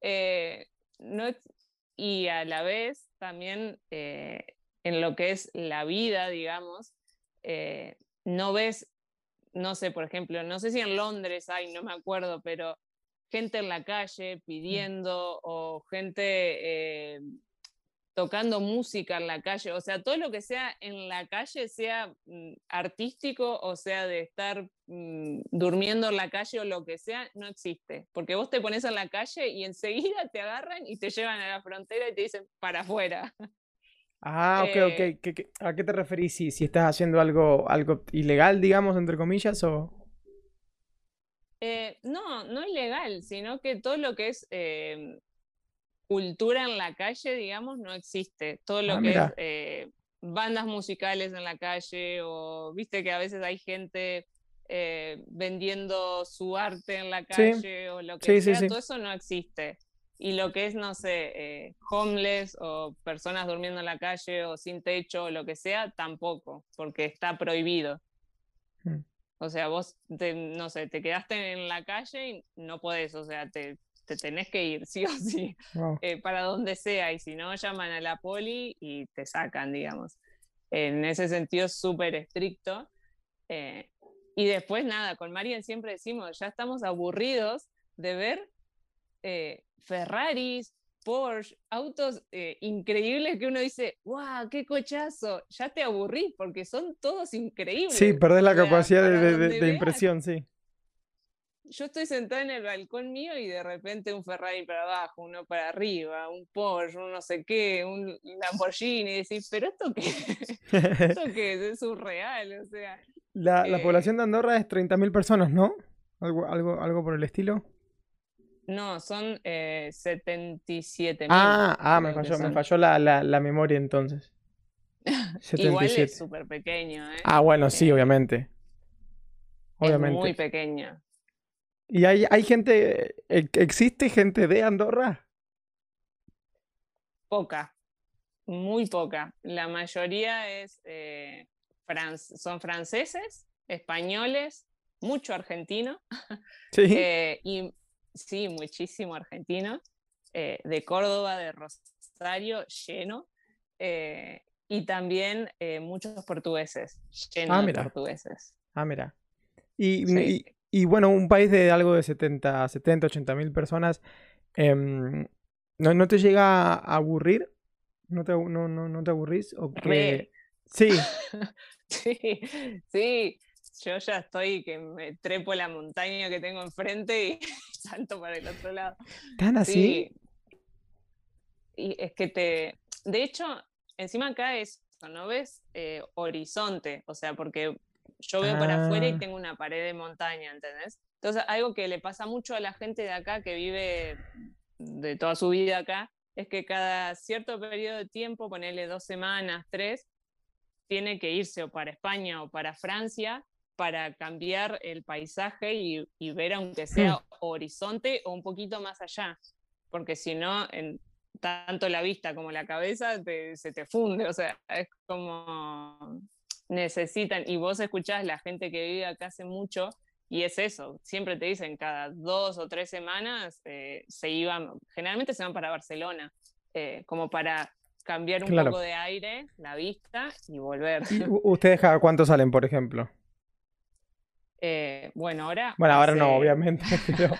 [SPEAKER 2] Eh, no, y a la vez también eh, en lo que es la vida, digamos, no ves, no sé, por ejemplo, no sé si en Londres hay, no me acuerdo, pero gente en la calle pidiendo o gente eh, tocando música en la calle, o sea, todo lo que sea en la calle, sea mm, artístico o sea de estar mm, durmiendo en la calle o lo que sea, no existe, porque vos te pones en la calle y enseguida te agarran y te llevan a la frontera y te dicen para afuera.
[SPEAKER 1] Ah, ok, ok. Eh, a qué te referís? Si, si estás haciendo algo, algo ilegal, digamos, entre comillas, o...
[SPEAKER 2] Eh, no, no ilegal, sino que todo lo que es em, cultura en la calle, digamos, no existe. Todo lo ah, que es eh, bandas musicales en la calle, o viste que a veces hay gente vendiendo su arte en la calle, o lo que sea, todo eso no existe. Y lo que es, no sé, eh, homeless o personas durmiendo en la calle o sin techo o lo que sea, tampoco, porque está prohibido. Mm. O sea, vos, no sé, te quedaste en la calle y no podés, o sea, te, te tenés que ir, [laughs] sí o sí, eh, para donde sea, y si no, llaman a la poli y te sacan, digamos. En ese sentido, súper estricto. Eh, y después, nada, con Marian siempre decimos, ya estamos aburridos de ver eh, Ferraris, Porsche, autos increíbles que uno dice, ¡guau, qué cochazo! Ya te aburrí porque son todos increíbles.
[SPEAKER 1] Sí, perdés la capacidad de, impresión, sí
[SPEAKER 2] yo estoy sentada en el balcón mío y de repente un Ferrari para abajo, uno para arriba, un Porsche, un no sé qué, un Lamborghini, y decís, pero esto qué, [laughs] esto qué es, es surreal, o sea.
[SPEAKER 1] La, la eh, población de Andorra es 30.000 personas, ¿no? Algo, algo, algo por el estilo.
[SPEAKER 2] No, son eh, 77
[SPEAKER 1] Ah, ah me falló, me falló la, la, la, memoria entonces.
[SPEAKER 2] 77. [laughs] Igual es súper pequeño, ¿eh?
[SPEAKER 1] Ah, bueno, sí, obviamente.
[SPEAKER 2] Obviamente. Es muy pequeño.
[SPEAKER 1] ¿Y hay, hay gente, existe gente de Andorra?
[SPEAKER 2] Poca, muy poca. La mayoría es, eh, son franceses, españoles, mucho argentino. Sí. [laughs] Eh, y sí, muchísimo argentino. Eh, de Córdoba, de Rosario, lleno. y también muchos portugueses, lleno
[SPEAKER 1] ah,
[SPEAKER 2] de portugueses.
[SPEAKER 1] Ah, mira. y, y bueno, un país de algo de 70, 70 80 mil personas, em, ¿no, ¿no, te llega a aburrir? ¿No te, no, no, no te aburrís? ¿O [laughs]
[SPEAKER 2] Sí. sí, sí. Yo ya estoy que me trepo la montaña que tengo enfrente y [laughs] salto para el otro lado.
[SPEAKER 1] ¿Tan así?
[SPEAKER 2] Y es que te... De hecho, encima acá es, ¿no ves? Eh, horizonte, o sea, porque yo veo para afuera y ah. tengo una pared de montaña, ¿entendés? Entonces, algo que le pasa mucho a la gente de acá que vive de toda su vida acá, es que cada cierto periodo de tiempo, ponerle dos semanas, tres, tiene que irse o para España o para Francia para cambiar el paisaje y, ver aunque sea hmm. horizonte o un poquito más allá, porque si no, en, tanto la vista como la cabeza se te funde, o sea, es como necesitan, y vos escuchás la gente que vive acá hace mucho, y es eso, siempre te dicen, cada dos o tres semanas eh, se iban, generalmente se van para Barcelona, eh, como para cambiar un poco de aire, la vista y volver.
[SPEAKER 1] ¿Ustedes cada cuánto salen, por ejemplo?
[SPEAKER 2] Eh, bueno, ahora...
[SPEAKER 1] Bueno, ahora no, obviamente. [laughs]
[SPEAKER 2] Pero...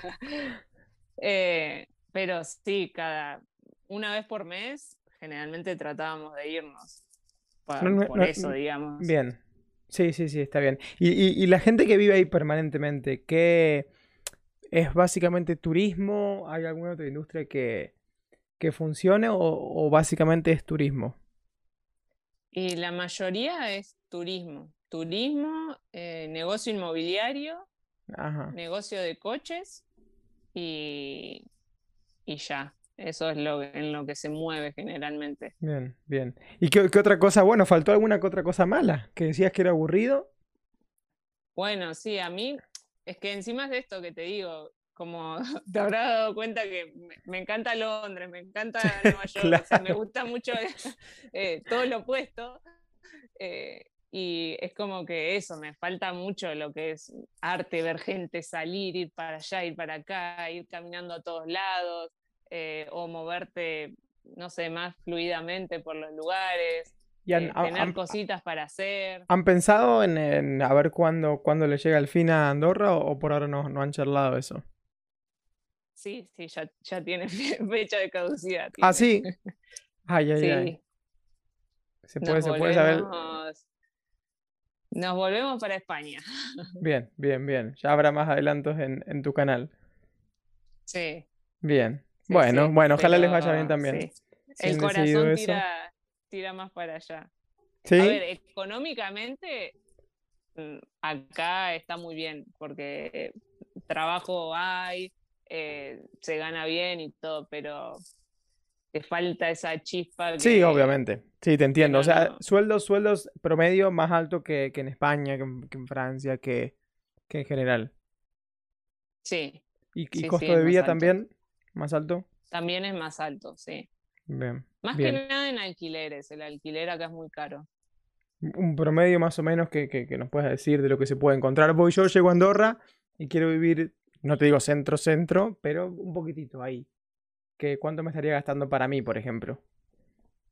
[SPEAKER 2] pero sí, cada una vez por mes generalmente tratábamos de irnos por eso, digamos.
[SPEAKER 1] Bien. Sí, sí, sí, está bien. Y, la gente que vive ahí permanentemente, ¿qué es básicamente turismo? ¿Hay alguna otra industria que, que funcione o, básicamente es turismo?
[SPEAKER 2] Y la mayoría es turismo. Turismo, eh, negocio inmobiliario, negocio de coches y, y ya. Eso es lo, en lo que se mueve generalmente.
[SPEAKER 1] Bien, bien. ¿Y qué, otra cosa? Bueno, ¿faltó alguna otra cosa mala? ¿Que decías que era aburrido?
[SPEAKER 2] Bueno, sí, a mí es que encima de esto que te digo, como [laughs] te habrás dado cuenta que me, encanta Londres, me encanta [laughs] Nueva York, me gusta mucho [laughs] eh, todo lo opuesto. Eh, y es como que eso, me falta mucho lo que es arte, ver gente salir, ir para allá, ir para acá, ir caminando a todos lados. Eh, o moverte, no sé, más fluidamente por los lugares. Y eh, tener cositas para hacer.
[SPEAKER 1] ¿Han pensado en, a ver cuándo, cuándo le llega el fin a Andorra o, por ahora no, no, han charlado eso?
[SPEAKER 2] Sí, sí, ya, ya tiene [laughs] fecha de caducidad.
[SPEAKER 1] Ah, sí. Ay, ay, ay. Se puede, se puede saber.
[SPEAKER 2] Nos volvemos para España. [laughs]
[SPEAKER 1] Bien, bien, bien. Ya habrá más adelantos en, en tu canal.
[SPEAKER 2] Sí.
[SPEAKER 1] Bien bueno, bueno, ojalá les vaya bien también.
[SPEAKER 2] El corazón tira, más para allá. A ver, económicamente mm, acá está muy bien porque trabajo hay, eh, se gana bien y todo, pero te falta esa chispa.
[SPEAKER 1] sí, obviamente. Sí, te entiendo. o sea, sueldos, sueldos promedio más alto que, en España, que, en Francia, que, en general.
[SPEAKER 2] Sí.
[SPEAKER 1] ¿Y, costo de vida también? ¿Más alto?
[SPEAKER 2] también es más alto, sí.
[SPEAKER 1] Bien.
[SPEAKER 2] Más
[SPEAKER 1] bien.
[SPEAKER 2] que nada en alquileres, el alquiler acá es muy caro.
[SPEAKER 1] Un promedio más o menos que, que, que nos puedas decir de lo que se puede encontrar. Voy yo, llego a Andorra y quiero vivir, no te digo centro-centro, pero un poquitito ahí. ¿Qué, ¿Cuánto me estaría gastando para mí, por ejemplo?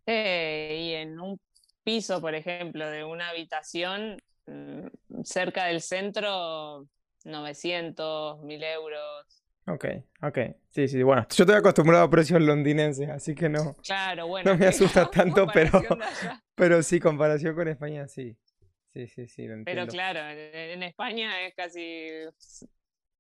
[SPEAKER 2] Eh, y en un piso, por ejemplo, de una habitación mm, cerca del centro, 900, 1000 euros.
[SPEAKER 1] Ok, ok. Sí, sí, bueno, yo estoy acostumbrado a precios londinenses, así que no,
[SPEAKER 2] Claro, [laughs] bueno.
[SPEAKER 1] no me asusta [laughs] tanto, pero, [laughs] pero sí, comparación con España, sí. Sí, sí, sí, lo
[SPEAKER 2] Pero
[SPEAKER 1] entiendo.
[SPEAKER 2] claro, en en España es casi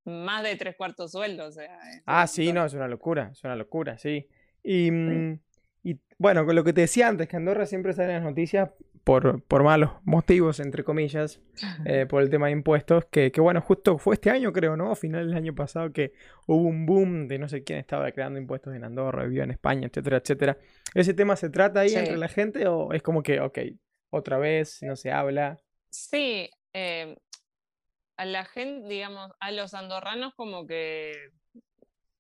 [SPEAKER 2] más de tres cuartos sueldo, o sea.
[SPEAKER 1] Ah, sí, no, es una locura, es una locura, sí. Y, mm, y bueno, con lo que te decía antes, que Andorra siempre sale en las noticias por, por malos motivos, entre comillas, eh, por el tema de impuestos, que, que bueno, justo fue este año creo, ¿no? A finales del año pasado que hubo un boom de no sé quién estaba creando impuestos en Andorra, vivía en España, etcétera, etcétera. ¿Ese tema se trata ahí
[SPEAKER 2] Sí.
[SPEAKER 1] entre la gente o es como que, ok, otra vez, no se habla?
[SPEAKER 2] Sí, eh, a la gente, digamos, a los andorranos como que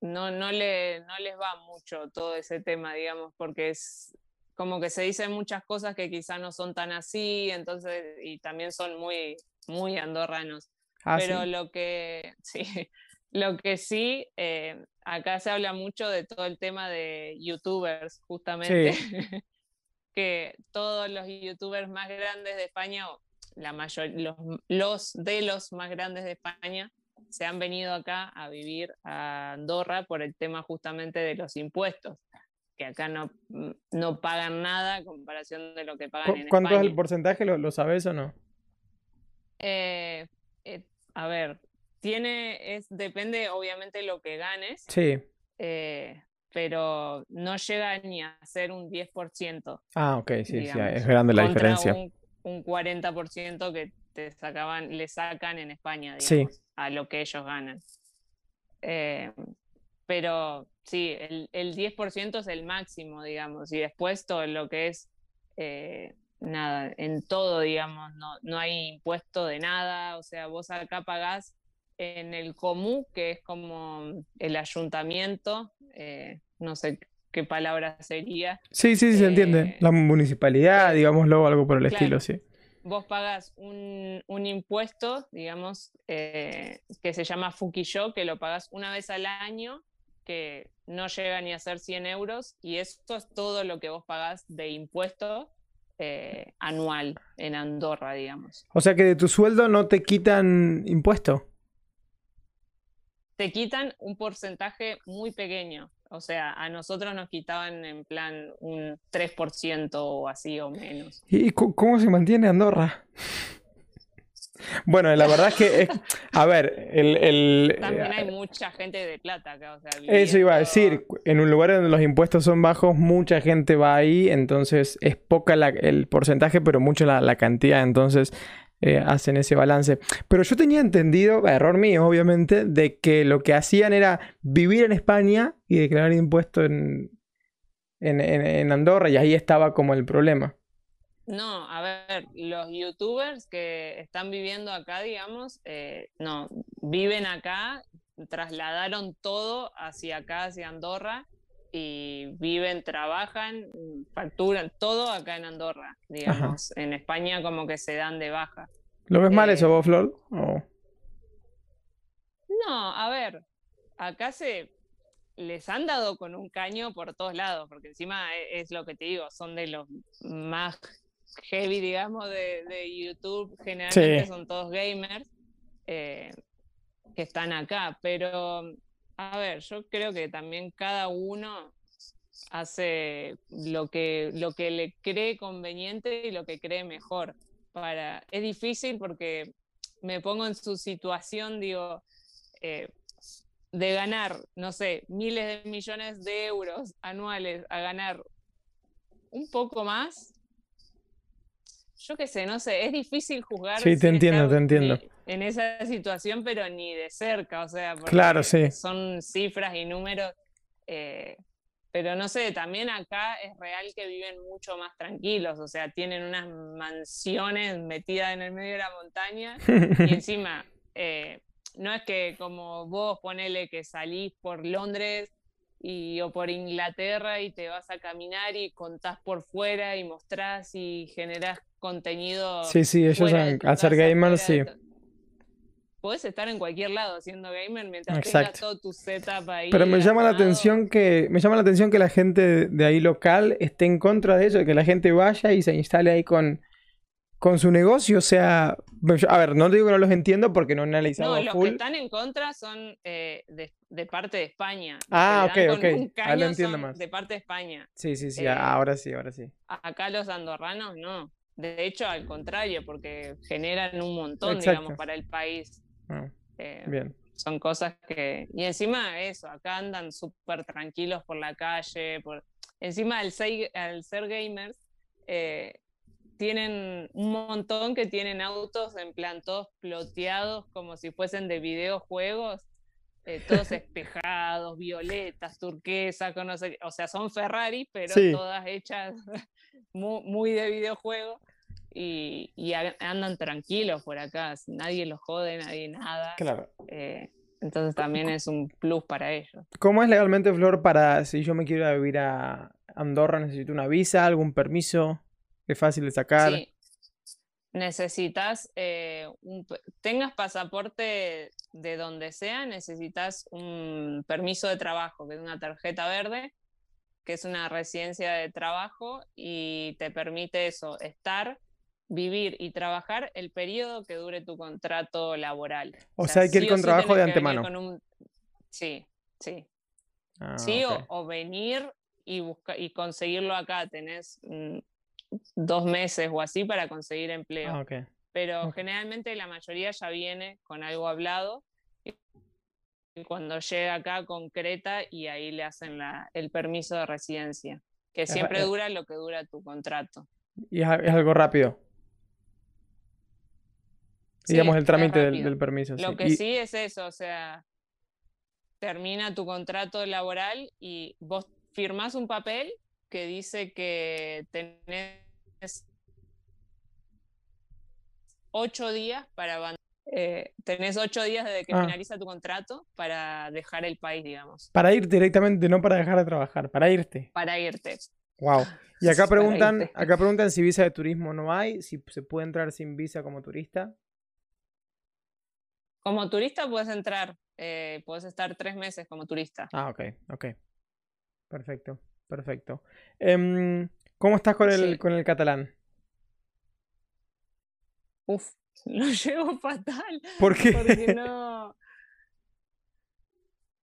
[SPEAKER 2] no, no, le, no les va mucho todo ese tema, digamos, porque es como que se dicen muchas cosas que quizá no son tan así, entonces, y también son muy, muy andorranos.
[SPEAKER 1] Ah,
[SPEAKER 2] Pero
[SPEAKER 1] sí.
[SPEAKER 2] lo que [laughs] sí, lo que sí, eh, acá se habla mucho de todo el tema de youtubers, justamente, [laughs] que todos los youtubers más grandes de España, la mayor, los, los de los más grandes de España, se han venido acá a vivir a Andorra por el tema justamente de los impuestos, que acá no, no pagan nada a comparación de lo que pagan
[SPEAKER 1] ¿Cu-
[SPEAKER 2] en
[SPEAKER 1] ¿Cuánto es
[SPEAKER 2] España.
[SPEAKER 1] el porcentaje? ¿Lo, lo sabes o no?
[SPEAKER 2] Eh, eh, a ver, tiene, es, depende obviamente lo que ganes,
[SPEAKER 1] Sí.
[SPEAKER 2] eh, pero no llega ni a ser un 10%,
[SPEAKER 1] Ah, ok, sí, sí,
[SPEAKER 2] digamos,
[SPEAKER 1] es grande la diferencia.
[SPEAKER 2] Un, un 40% que te sacaban, le sacan en España,
[SPEAKER 1] Sí.
[SPEAKER 2] digamos, a lo que ellos ganan. Eh, pero sí, el, el 10% es el máximo, digamos, y después todo lo que es, eh, nada, en todo, digamos, no, no hay impuesto de nada, o sea, vos acá pagás en el común, que es como el ayuntamiento, eh, no sé qué palabra sería,
[SPEAKER 1] Sí, sí, sí, se entiende.
[SPEAKER 2] eh,
[SPEAKER 1] La municipalidad, digámoslo, algo por el
[SPEAKER 2] claro.
[SPEAKER 1] estilo, sí.
[SPEAKER 2] vos pagas un, un impuesto, digamos, eh, que se llama Fukiyo, que lo pagas una vez al año, que no llega ni a ser 100 euros, y esto es todo lo que vos pagás de impuesto eh, anual en Andorra, digamos.
[SPEAKER 1] O sea que de tu sueldo no te quitan impuesto.
[SPEAKER 2] Te quitan un porcentaje muy pequeño, o sea, a nosotros nos quitaban en plan un 3% o así o menos.
[SPEAKER 1] ¿Y cómo se mantiene Andorra? Bueno, la verdad es que, es- a ver, el, el-
[SPEAKER 2] También
[SPEAKER 1] eh,
[SPEAKER 2] hay mucha gente de plata acá, o sea,
[SPEAKER 1] eso iba a decir, en un lugar donde los impuestos son bajos, mucha gente va ahí, entonces es poca la- el porcentaje, pero mucho la, la cantidad, entonces eh, hacen ese balance. Pero yo tenía entendido, error mío obviamente, de que lo que hacían era vivir en España y declarar impuestos en, en, en- en Andorra, y ahí estaba como el problema.
[SPEAKER 2] No, a ver, los youtubers que están viviendo acá, digamos, eh, no, viven acá, trasladaron todo hacia acá, hacia Andorra, y viven, trabajan, facturan todo acá en Andorra, digamos. En España como que se dan de baja.
[SPEAKER 1] ¿Lo ves mal
[SPEAKER 2] Eh,
[SPEAKER 1] eso vos, Flor? ¿O-
[SPEAKER 2] No, a ver, acá se les han dado con un caño por todos lados, porque encima e- es, lo que te digo, son de los más heavy, digamos, de, de YouTube, generalmente
[SPEAKER 1] Sí.
[SPEAKER 2] son todos gamers eh, que están acá, pero a ver, yo creo que también cada uno hace lo que, lo que le cree conveniente y lo que cree mejor. Para... Es difícil porque me pongo en su situación, digo, eh, de ganar, no sé, miles de millones de euros anuales a ganar un poco más. Yo qué sé, no sé, es difícil juzgar.
[SPEAKER 1] Sí, te entiendo, te entiendo.
[SPEAKER 2] En esa situación, pero ni de cerca, o sea, porque
[SPEAKER 1] Claro, sí.
[SPEAKER 2] son cifras y números. eh, pero no sé, también acá es real que viven mucho más tranquilos, o sea, tienen unas mansiones metidas en el medio de la montaña y [laughs] encima, eh, no es que como vos ponele que salís por Londres y, o por Inglaterra y te vas a caminar y contás por fuera y mostrás y generás contenido.
[SPEAKER 1] Sí, sí, ellos al ser gamers, sí.
[SPEAKER 2] Puedes estar en cualquier lado siendo gamer mientras tengas todo tu setup ahí.
[SPEAKER 1] Pero me llama la atención que me llama la atención que la gente de ahí local esté en contra de eso, que la gente vaya y se instale ahí con con su negocio, o sea, a ver, no digo que no los entiendo porque no he analizado
[SPEAKER 2] No, los que están en contra son eh, de, parte de España.
[SPEAKER 1] Ah, ok, ok. Ahora lo entiendo más.
[SPEAKER 2] De parte de España.
[SPEAKER 1] Sí, sí, sí, eh, ahora sí, ahora sí.
[SPEAKER 2] Acá los andorranos no. De hecho, al contrario, porque generan un montón, digamos, para el país.
[SPEAKER 1] Ah, eh, bien.
[SPEAKER 2] Son cosas que... Y encima eso, acá andan súper tranquilos por la calle. Por... Encima, al ser, al ser gamers, tienen un montón que tienen autos en plan todos ploteados como si fuesen de videojuegos, eh, todos [laughs] espejados, violetas, turquesa, o sea, son Ferrari, pero todas hechas [laughs] muy, de videojuego. Y, andan tranquilos por acá, nadie los jode, nadie nada.
[SPEAKER 1] Claro.
[SPEAKER 2] Eh, entonces también es un plus para ellos.
[SPEAKER 1] ¿Cómo es legalmente, Flor, para si yo me quiero ir a vivir a Andorra, necesito una visa, algún permiso? Es fácil de sacar. Sí.
[SPEAKER 2] Necesitas, eh, tengas pasaporte de donde sea, necesitas un permiso de trabajo, que es una tarjeta verde, que es una residencia de trabajo y te permite eso, estar, vivir y trabajar el periodo que dure tu contrato laboral.
[SPEAKER 1] O, sea, hay que ir con trabajo de antemano.
[SPEAKER 2] Sí, sí. Ah, sí, o, venir y, y conseguirlo acá. Tenés dos meses o así para conseguir empleo.
[SPEAKER 1] Ah,
[SPEAKER 2] Pero generalmente la mayoría ya viene con algo hablado y cuando llega acá concreta y ahí le hacen la, el permiso de residencia, que siempre eh dura lo que dura tu contrato.
[SPEAKER 1] Y es, algo rápido. Digamos el trámite del, permiso.
[SPEAKER 2] Lo que sí es eso, o sea, termina tu contrato laboral y vos firmás un papel que dice que tenés ocho días para eh, tenés ocho días desde que ah. finaliza tu contrato para dejar el país, digamos.
[SPEAKER 1] Para ir directamente, no para dejar de trabajar, para irte.
[SPEAKER 2] Para irte.
[SPEAKER 1] Wow. Y acá preguntan, acá preguntan si visa de turismo no hay, si se puede entrar sin visa como turista.
[SPEAKER 2] Como turista puedes entrar, eh, puedes estar tres meses como turista.
[SPEAKER 1] Ah, ok, ok. Perfecto. Perfecto. Em, ¿Cómo estás con el, con el catalán?
[SPEAKER 2] Uf, [laughs] lo llevo fatal.
[SPEAKER 1] ¿Por qué?
[SPEAKER 2] Porque no. [laughs]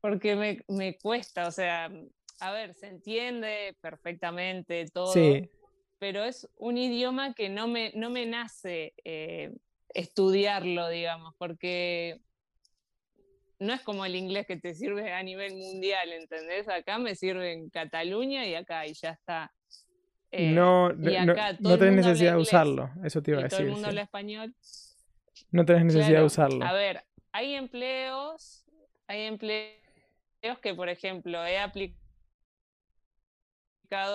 [SPEAKER 2] Porque me, me cuesta, o sea, a ver, se entiende perfectamente todo. Sí. Pero es un idioma que no me, no me nace eh, estudiarlo, digamos, porque no es como el inglés que te sirve a nivel mundial, ¿entendés? Acá me sirve en Cataluña y acá y ya está.
[SPEAKER 1] Eh, no, no, tenés necesidad de usarlo, eso te iba a decir.
[SPEAKER 2] Todo el mundo habla español.
[SPEAKER 1] No tenés necesidad de usarlo.
[SPEAKER 2] A ver, hay empleos, hay empleos que, por ejemplo, he aplicado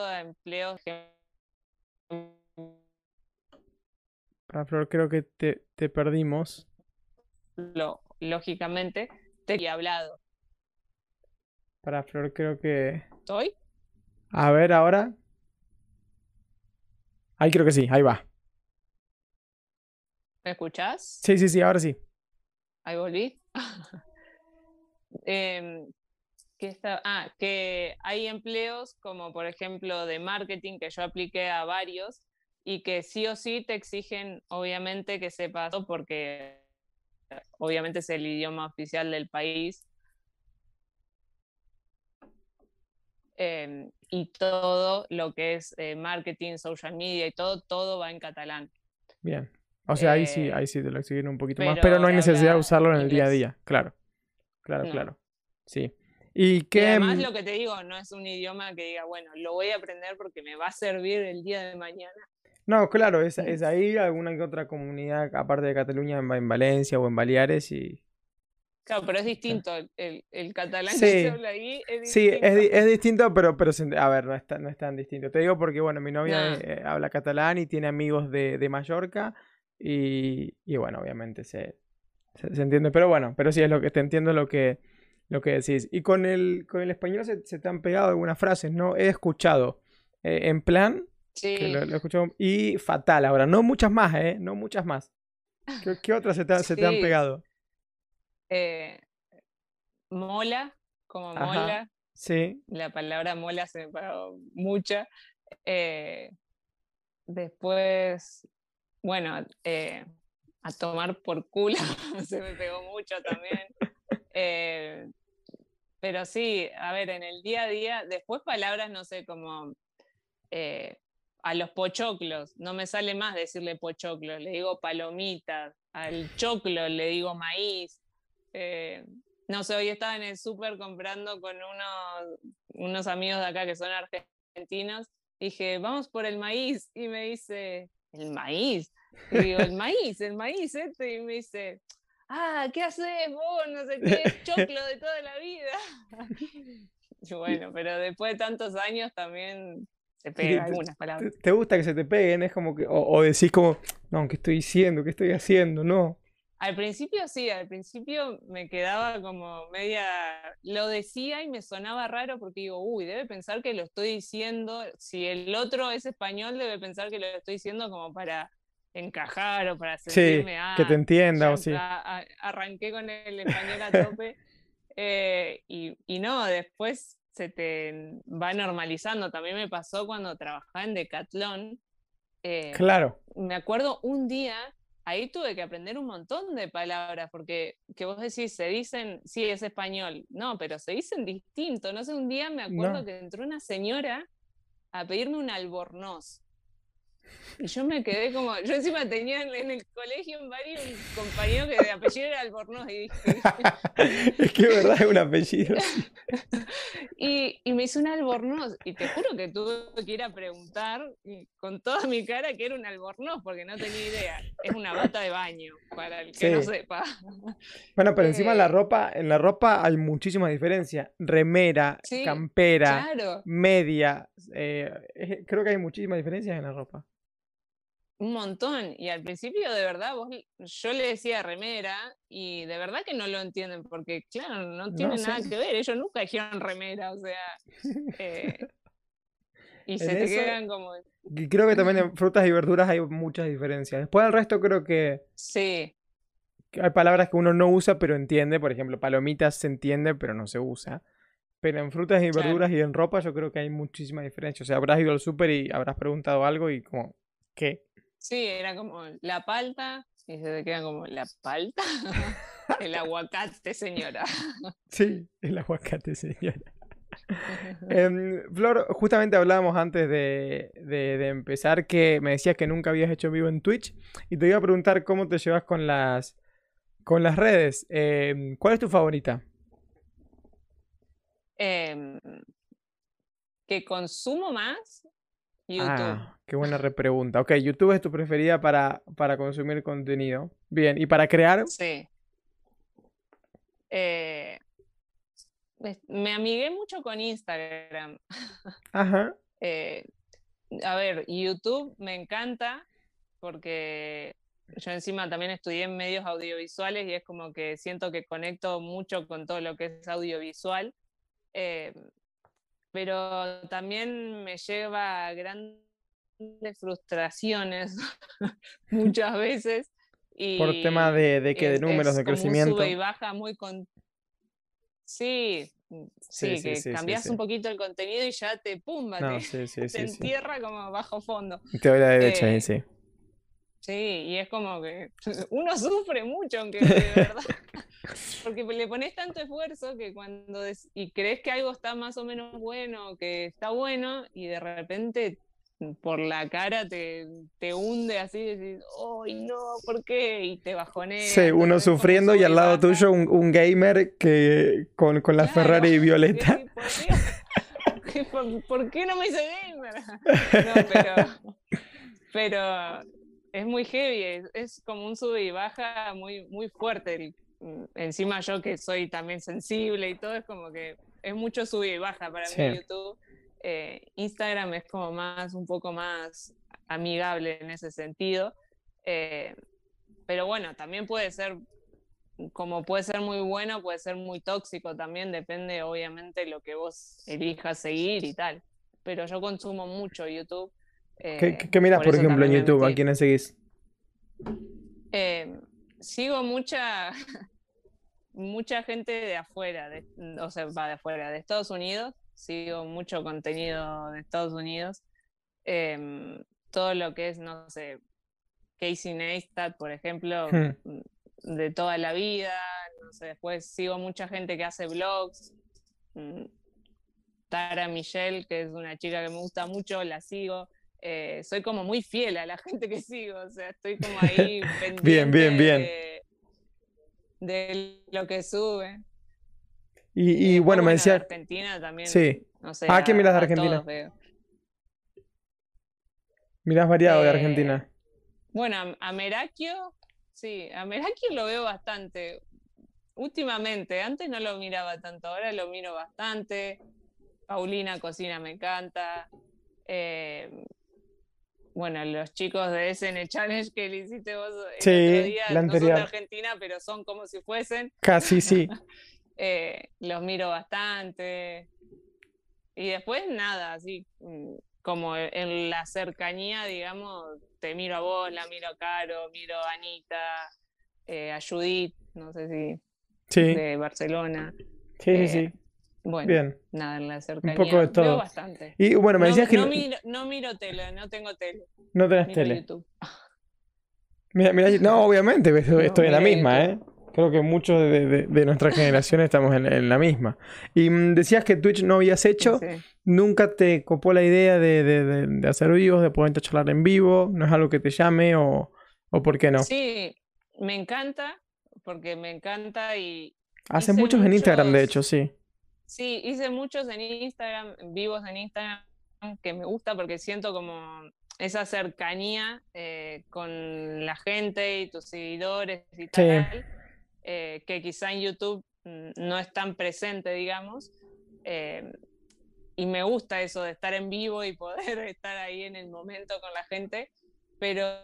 [SPEAKER 2] a empleos que...
[SPEAKER 1] Para Flor, creo que te, te perdimos.
[SPEAKER 2] Lo, lógicamente, te he hablado.
[SPEAKER 1] Para Flor, creo que.
[SPEAKER 2] ¿Estoy?
[SPEAKER 1] A ver, ahora. Ahí creo que sí, ahí va.
[SPEAKER 2] ¿Me escuchás?
[SPEAKER 1] Sí, sí, sí, ahora sí.
[SPEAKER 2] Ahí volví. [laughs] Em, está? Ah, que hay empleos como por ejemplo de marketing que yo apliqué a varios y que sí o sí te exigen obviamente que sepas porque obviamente es el idioma oficial del país. Em, y todo lo que es eh, marketing, social media y todo, todo va en catalán.
[SPEAKER 1] Bien. O sea, ahí sí, eh, ahí sí te lo exigen un poquito más, pero no hay necesidad de usarlo en el día a día. Claro, claro, claro. Sí.
[SPEAKER 2] Y, que, además lo que te digo, no es un idioma que diga, bueno, lo voy a aprender porque me va a servir el día de mañana.
[SPEAKER 1] No, claro, es, es ahí alguna que otra comunidad, aparte de Cataluña, en, Valencia o en Baleares y...
[SPEAKER 2] Claro, pero es distinto, el, el, catalán que se habla ahí es
[SPEAKER 1] distinto. Sí, es, es, distinto, pero, pero a ver, no es, tan, no es tan distinto. Te digo porque, bueno, mi novia eh, habla catalán y tiene amigos de, de Mallorca y, y, bueno, obviamente se, se, entiende. Pero bueno, pero sí es lo que te entiendo lo que, lo que decís. Y con el, con el español se, te han pegado algunas frases, ¿no? He escuchado. Eh, en plan,
[SPEAKER 2] sí.
[SPEAKER 1] lo, escuchado, y fatal ahora. No muchas más, ¿eh? No muchas más. ¿Qué, otras se te, se te, han pegado?
[SPEAKER 2] Eh, mola, como mola.
[SPEAKER 1] Sí.
[SPEAKER 2] La palabra mola se me pegó mucha. Eh, después, bueno, eh, a tomar por culo [laughs] se me pegó mucho también. Pero sí, a ver, en el día a día, después palabras, no sé, como a los pochoclos, no me sale más decirle pochoclos, le digo palomitas, al choclo le digo maíz. no sé, hoy estaba en el súper comprando con unos, unos amigos de acá que son argentinos dije, vamos por el maíz. Y me dice, ¿el maíz? Y digo, el maíz, el maíz este. Y me dice, ah, ¿qué haces vos? No sé qué, choclo de toda la vida. [laughs] Y bueno, [laughs] pero después de tantos años también se pegan algunas palabras.
[SPEAKER 1] ¿Te gusta que se te peguen? Es como que, o, o decís como, no, ¿qué estoy diciendo? ¿Qué estoy haciendo? No.
[SPEAKER 2] Al principio sí, al principio me quedaba como media, lo decía y me sonaba raro porque digo, uy, debe pensar que lo estoy diciendo, si el otro es español, debe pensar que lo estoy diciendo como para encajar o para sentirme,
[SPEAKER 1] sí, que te ah, entienda o sí.
[SPEAKER 2] arranqué con el español a tope [laughs] eh, y, y no, después se te va normalizando. También me pasó cuando trabajaba en Decathlon.
[SPEAKER 1] Eh, claro.
[SPEAKER 2] Me acuerdo un día ahí tuve que aprender un montón de palabras, porque que vos decís, se dicen, sí, es español, no, pero se dicen distinto. No sé, un día me acuerdo que entró una señora a pedirme un albornoz. Y yo me quedé como, yo encima tenía en, el colegio un varios compañero que de apellido era Albornoz y dije... [laughs]
[SPEAKER 1] es que verdad es un apellido. [laughs]
[SPEAKER 2] y, y, me hizo un Albornoz y te juro que tuve que ir a preguntar con toda mi cara que era un Albornoz porque no tenía idea. Es una bata de baño, para el que no sepa.
[SPEAKER 1] Bueno, pero encima en la eh, ropa, en la ropa hay muchísimas diferencias. Remera, campera, media. Eh, creo que hay muchísimas diferencias en la ropa.
[SPEAKER 2] Un montón. Y al principio, de verdad, vos, yo le decía remera y de verdad que no lo entienden porque, claro, no tiene nada que ver. Ellos nunca dijeron remera, o sea. Eh, [laughs] y se te quedan como.
[SPEAKER 1] Creo que también [laughs] en frutas y verduras hay muchas diferencias. Después del resto, creo que.
[SPEAKER 2] Sí.
[SPEAKER 1] hay palabras que uno no usa, pero entiende. Por ejemplo, palomitas se entiende, pero no se usa. Pero en frutas y verduras y en ropa, yo creo que hay muchísima diferencia. O sea, habrás ido al súper y habrás preguntado algo y como, ¿qué?
[SPEAKER 2] Sí, era como la palta y se te queda como la palta. [laughs] el aguacate, señora. [laughs]
[SPEAKER 1] sí, el aguacate, señora. [laughs] Em, Flor, justamente hablábamos antes de, empezar que me decías que nunca habías hecho vivo en Twitch y te iba a preguntar cómo te llevas con las, con las redes. Em, ¿Cuál es tu favorita?
[SPEAKER 2] Em, que consumo más YouTube.
[SPEAKER 1] Ah, qué buena repregunta. Ok, YouTube es tu preferida para, para consumir contenido. Bien, ¿y para crear?
[SPEAKER 2] Sí. Eh, me amigué mucho con Instagram. [laughs]
[SPEAKER 1] Ajá.
[SPEAKER 2] Eh, a ver, YouTube me encanta porque yo encima también estudié en medios audiovisuales y es como que siento que conecto mucho con todo lo que es audiovisual. Eh, pero también me lleva a grandes frustraciones [laughs] muchas veces. Y
[SPEAKER 1] Por tema de, de que de números de crecimiento.
[SPEAKER 2] sube y baja muy con... Sí, sí, que cambias un poquito el contenido y ya te pumba, te, [laughs] entierra como bajo fondo.
[SPEAKER 1] Te voy a la derecha ahí, sí.
[SPEAKER 2] Sí, y es como que [laughs] uno sufre mucho, aunque de verdad. Porque le pones tanto esfuerzo que cuando y crees que algo está más o menos bueno, que está bueno, y de repente por la cara te, te hunde así, y decís, ¡ay no! ¿Por qué? Y te bajonea.
[SPEAKER 1] Sí, uno sufriendo y al lado tuyo un, gamer que con, con la Ferrari [laughs] violeta.
[SPEAKER 2] ¿Por qué, no me hice gamer? No, pero, [laughs] pero es muy heavy, es, como un sube y baja muy, muy fuerte. Encima yo que soy también sensible y todo, es como que es mucho sube y baja para mí YouTube. Eh, Instagram es como más, un poco más amigable en ese sentido. Eh, pero bueno, también puede ser como puede ser muy bueno, puede ser muy tóxico también, depende obviamente lo que vos elijas seguir y tal. Pero yo consumo mucho YouTube.
[SPEAKER 1] ¿Qué, qué, miras, por, ejemplo, en YouTube? ¿A quiénes seguís?
[SPEAKER 2] Eh, sigo mucha, [laughs] mucha gente de afuera, o sea, va de afuera, de Estados Unidos. Sigo mucho contenido de Estados Unidos. Em, todo lo que es, no sé, Casey Neistat, por ejemplo, hmm. mm, de toda la vida. No sé, después sigo mucha gente que hace blogs. Mm, Tara Michelle, que es una chica que me gusta mucho, la sigo. Eh, soy como muy fiel a la [laughs] gente que sigo, o sea, estoy como ahí [laughs] pendiente
[SPEAKER 1] bien, bien, bien.
[SPEAKER 2] De, lo que sube.
[SPEAKER 1] Y, bueno, me decía...
[SPEAKER 2] Argentina también.
[SPEAKER 1] Sí. No sé, ah, ¿qué miras de Argentina? Miras variado de eh, Argentina.
[SPEAKER 2] Bueno, a Merakio, sí, a Merakio lo veo bastante. Últimamente, antes no lo miraba tanto, ahora lo miro bastante. Paulina Cocina me encanta. Eh, bueno, los chicos de SN Challenge que le hiciste vos el
[SPEAKER 1] sí, día,
[SPEAKER 2] no son de Argentina, pero son como si fuesen.
[SPEAKER 1] Casi, sí. [laughs]
[SPEAKER 2] Eh, los miro bastante. Y después nada, así mm, como en la cercanía, digamos, te miro a vos, la miro a Caro, miro a Anita, eh, a Judith, no sé si de Barcelona.
[SPEAKER 1] Sí, sí, sí.
[SPEAKER 2] Bueno, Bien. nada, en la cercanía.
[SPEAKER 1] Un poco de todo.
[SPEAKER 2] bastante.
[SPEAKER 1] Y bueno, me decías que.
[SPEAKER 2] No miro, no miro tele, no tengo tele.
[SPEAKER 1] No tenés tele. YouTube. Mira, mira, no, obviamente, [laughs] estoy en la misma, ¿eh? Creo que muchos de, de, nuestra generación estamos en, la misma. Y mm, decías que Twitch no habías hecho. ¿Nunca te copó la idea de, hacer vivos, de poder charlar en vivo? ¿No es algo que te llame o, o por qué no?
[SPEAKER 2] Sí, me encanta, porque me encanta y...
[SPEAKER 1] Haces muchos en Instagram, de hecho, sí.
[SPEAKER 2] Sí, hice muchos en Instagram, vivos en Instagram, que me gusta porque siento como esa cercanía eh, con la gente y tus seguidores y tal, eh, que quizá en YouTube mm, no es tan presente, digamos. Eh, y me gusta eso de estar en vivo y poder [laughs] estar ahí en el momento con la gente, pero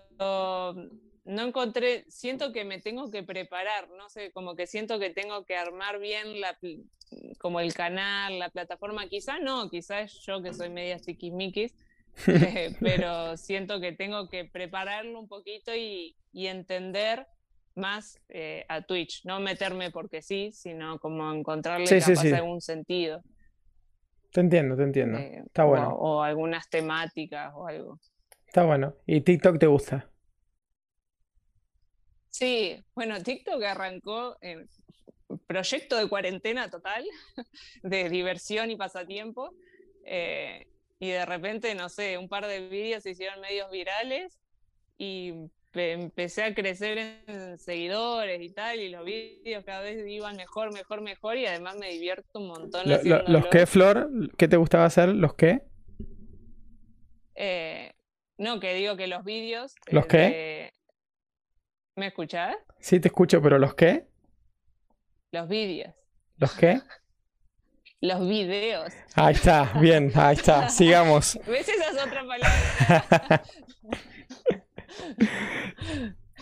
[SPEAKER 2] no encontré, siento que me tengo que preparar, no sé, como que siento que tengo que armar bien la, como el canal, la plataforma, quizá no, quizás yo que soy media tiquismiquis, [laughs] eh, pero siento que tengo que prepararlo un poquito y, entender más eh, a Twitch, no meterme porque sí, sino como encontrarle algún sentido.
[SPEAKER 1] Te entiendo, te entiendo. Eh, Está bueno.
[SPEAKER 2] o algunas temáticas o algo.
[SPEAKER 1] Está bueno. ¿Y TikTok te gusta?
[SPEAKER 2] Sí, bueno, TikTok arrancó en proyecto de cuarentena total, [laughs] de diversión y pasatiempo. Eh, y de repente, no sé, un par de vídeos se hicieron medios virales y empecé a crecer en seguidores y tal, y los vídeos cada vez iban mejor, mejor, mejor, y además me divierto un montón.
[SPEAKER 1] ¿Los qué, Flor? ¿Qué te gustaba hacer? ¿Los qué?
[SPEAKER 2] Eh, no, que digo que los vídeos...
[SPEAKER 1] ¿Los qué?
[SPEAKER 2] ¿Me escuchás?
[SPEAKER 1] Sí, te escucho, pero ¿los qué?
[SPEAKER 2] Los vídeos.
[SPEAKER 1] ¿Los qué? [laughs]
[SPEAKER 2] Los videos.
[SPEAKER 1] Ahí está, bien, ahí está, sigamos. [laughs]
[SPEAKER 2] ¿Ves esas otras palabras? [laughs]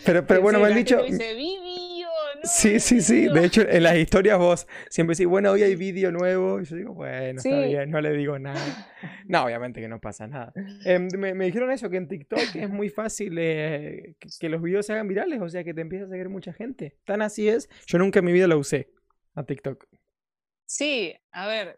[SPEAKER 1] pero, pero bueno, me han dicho...
[SPEAKER 2] Dice, video,
[SPEAKER 1] sí, sí, sí. De hecho, en las historias vos siempre decís, bueno, hoy hay vídeo nuevo. Y yo digo, bueno, está bien, no le digo nada. [laughs] No, obviamente que no pasa nada. Em, me, dijeron eso, que en TikTok es muy fácil eh, que, los videos se hagan virales, o sea, que te empieza a seguir mucha gente. Tan así es. Yo nunca en mi vida lo usé a TikTok.
[SPEAKER 2] Sí, a ver,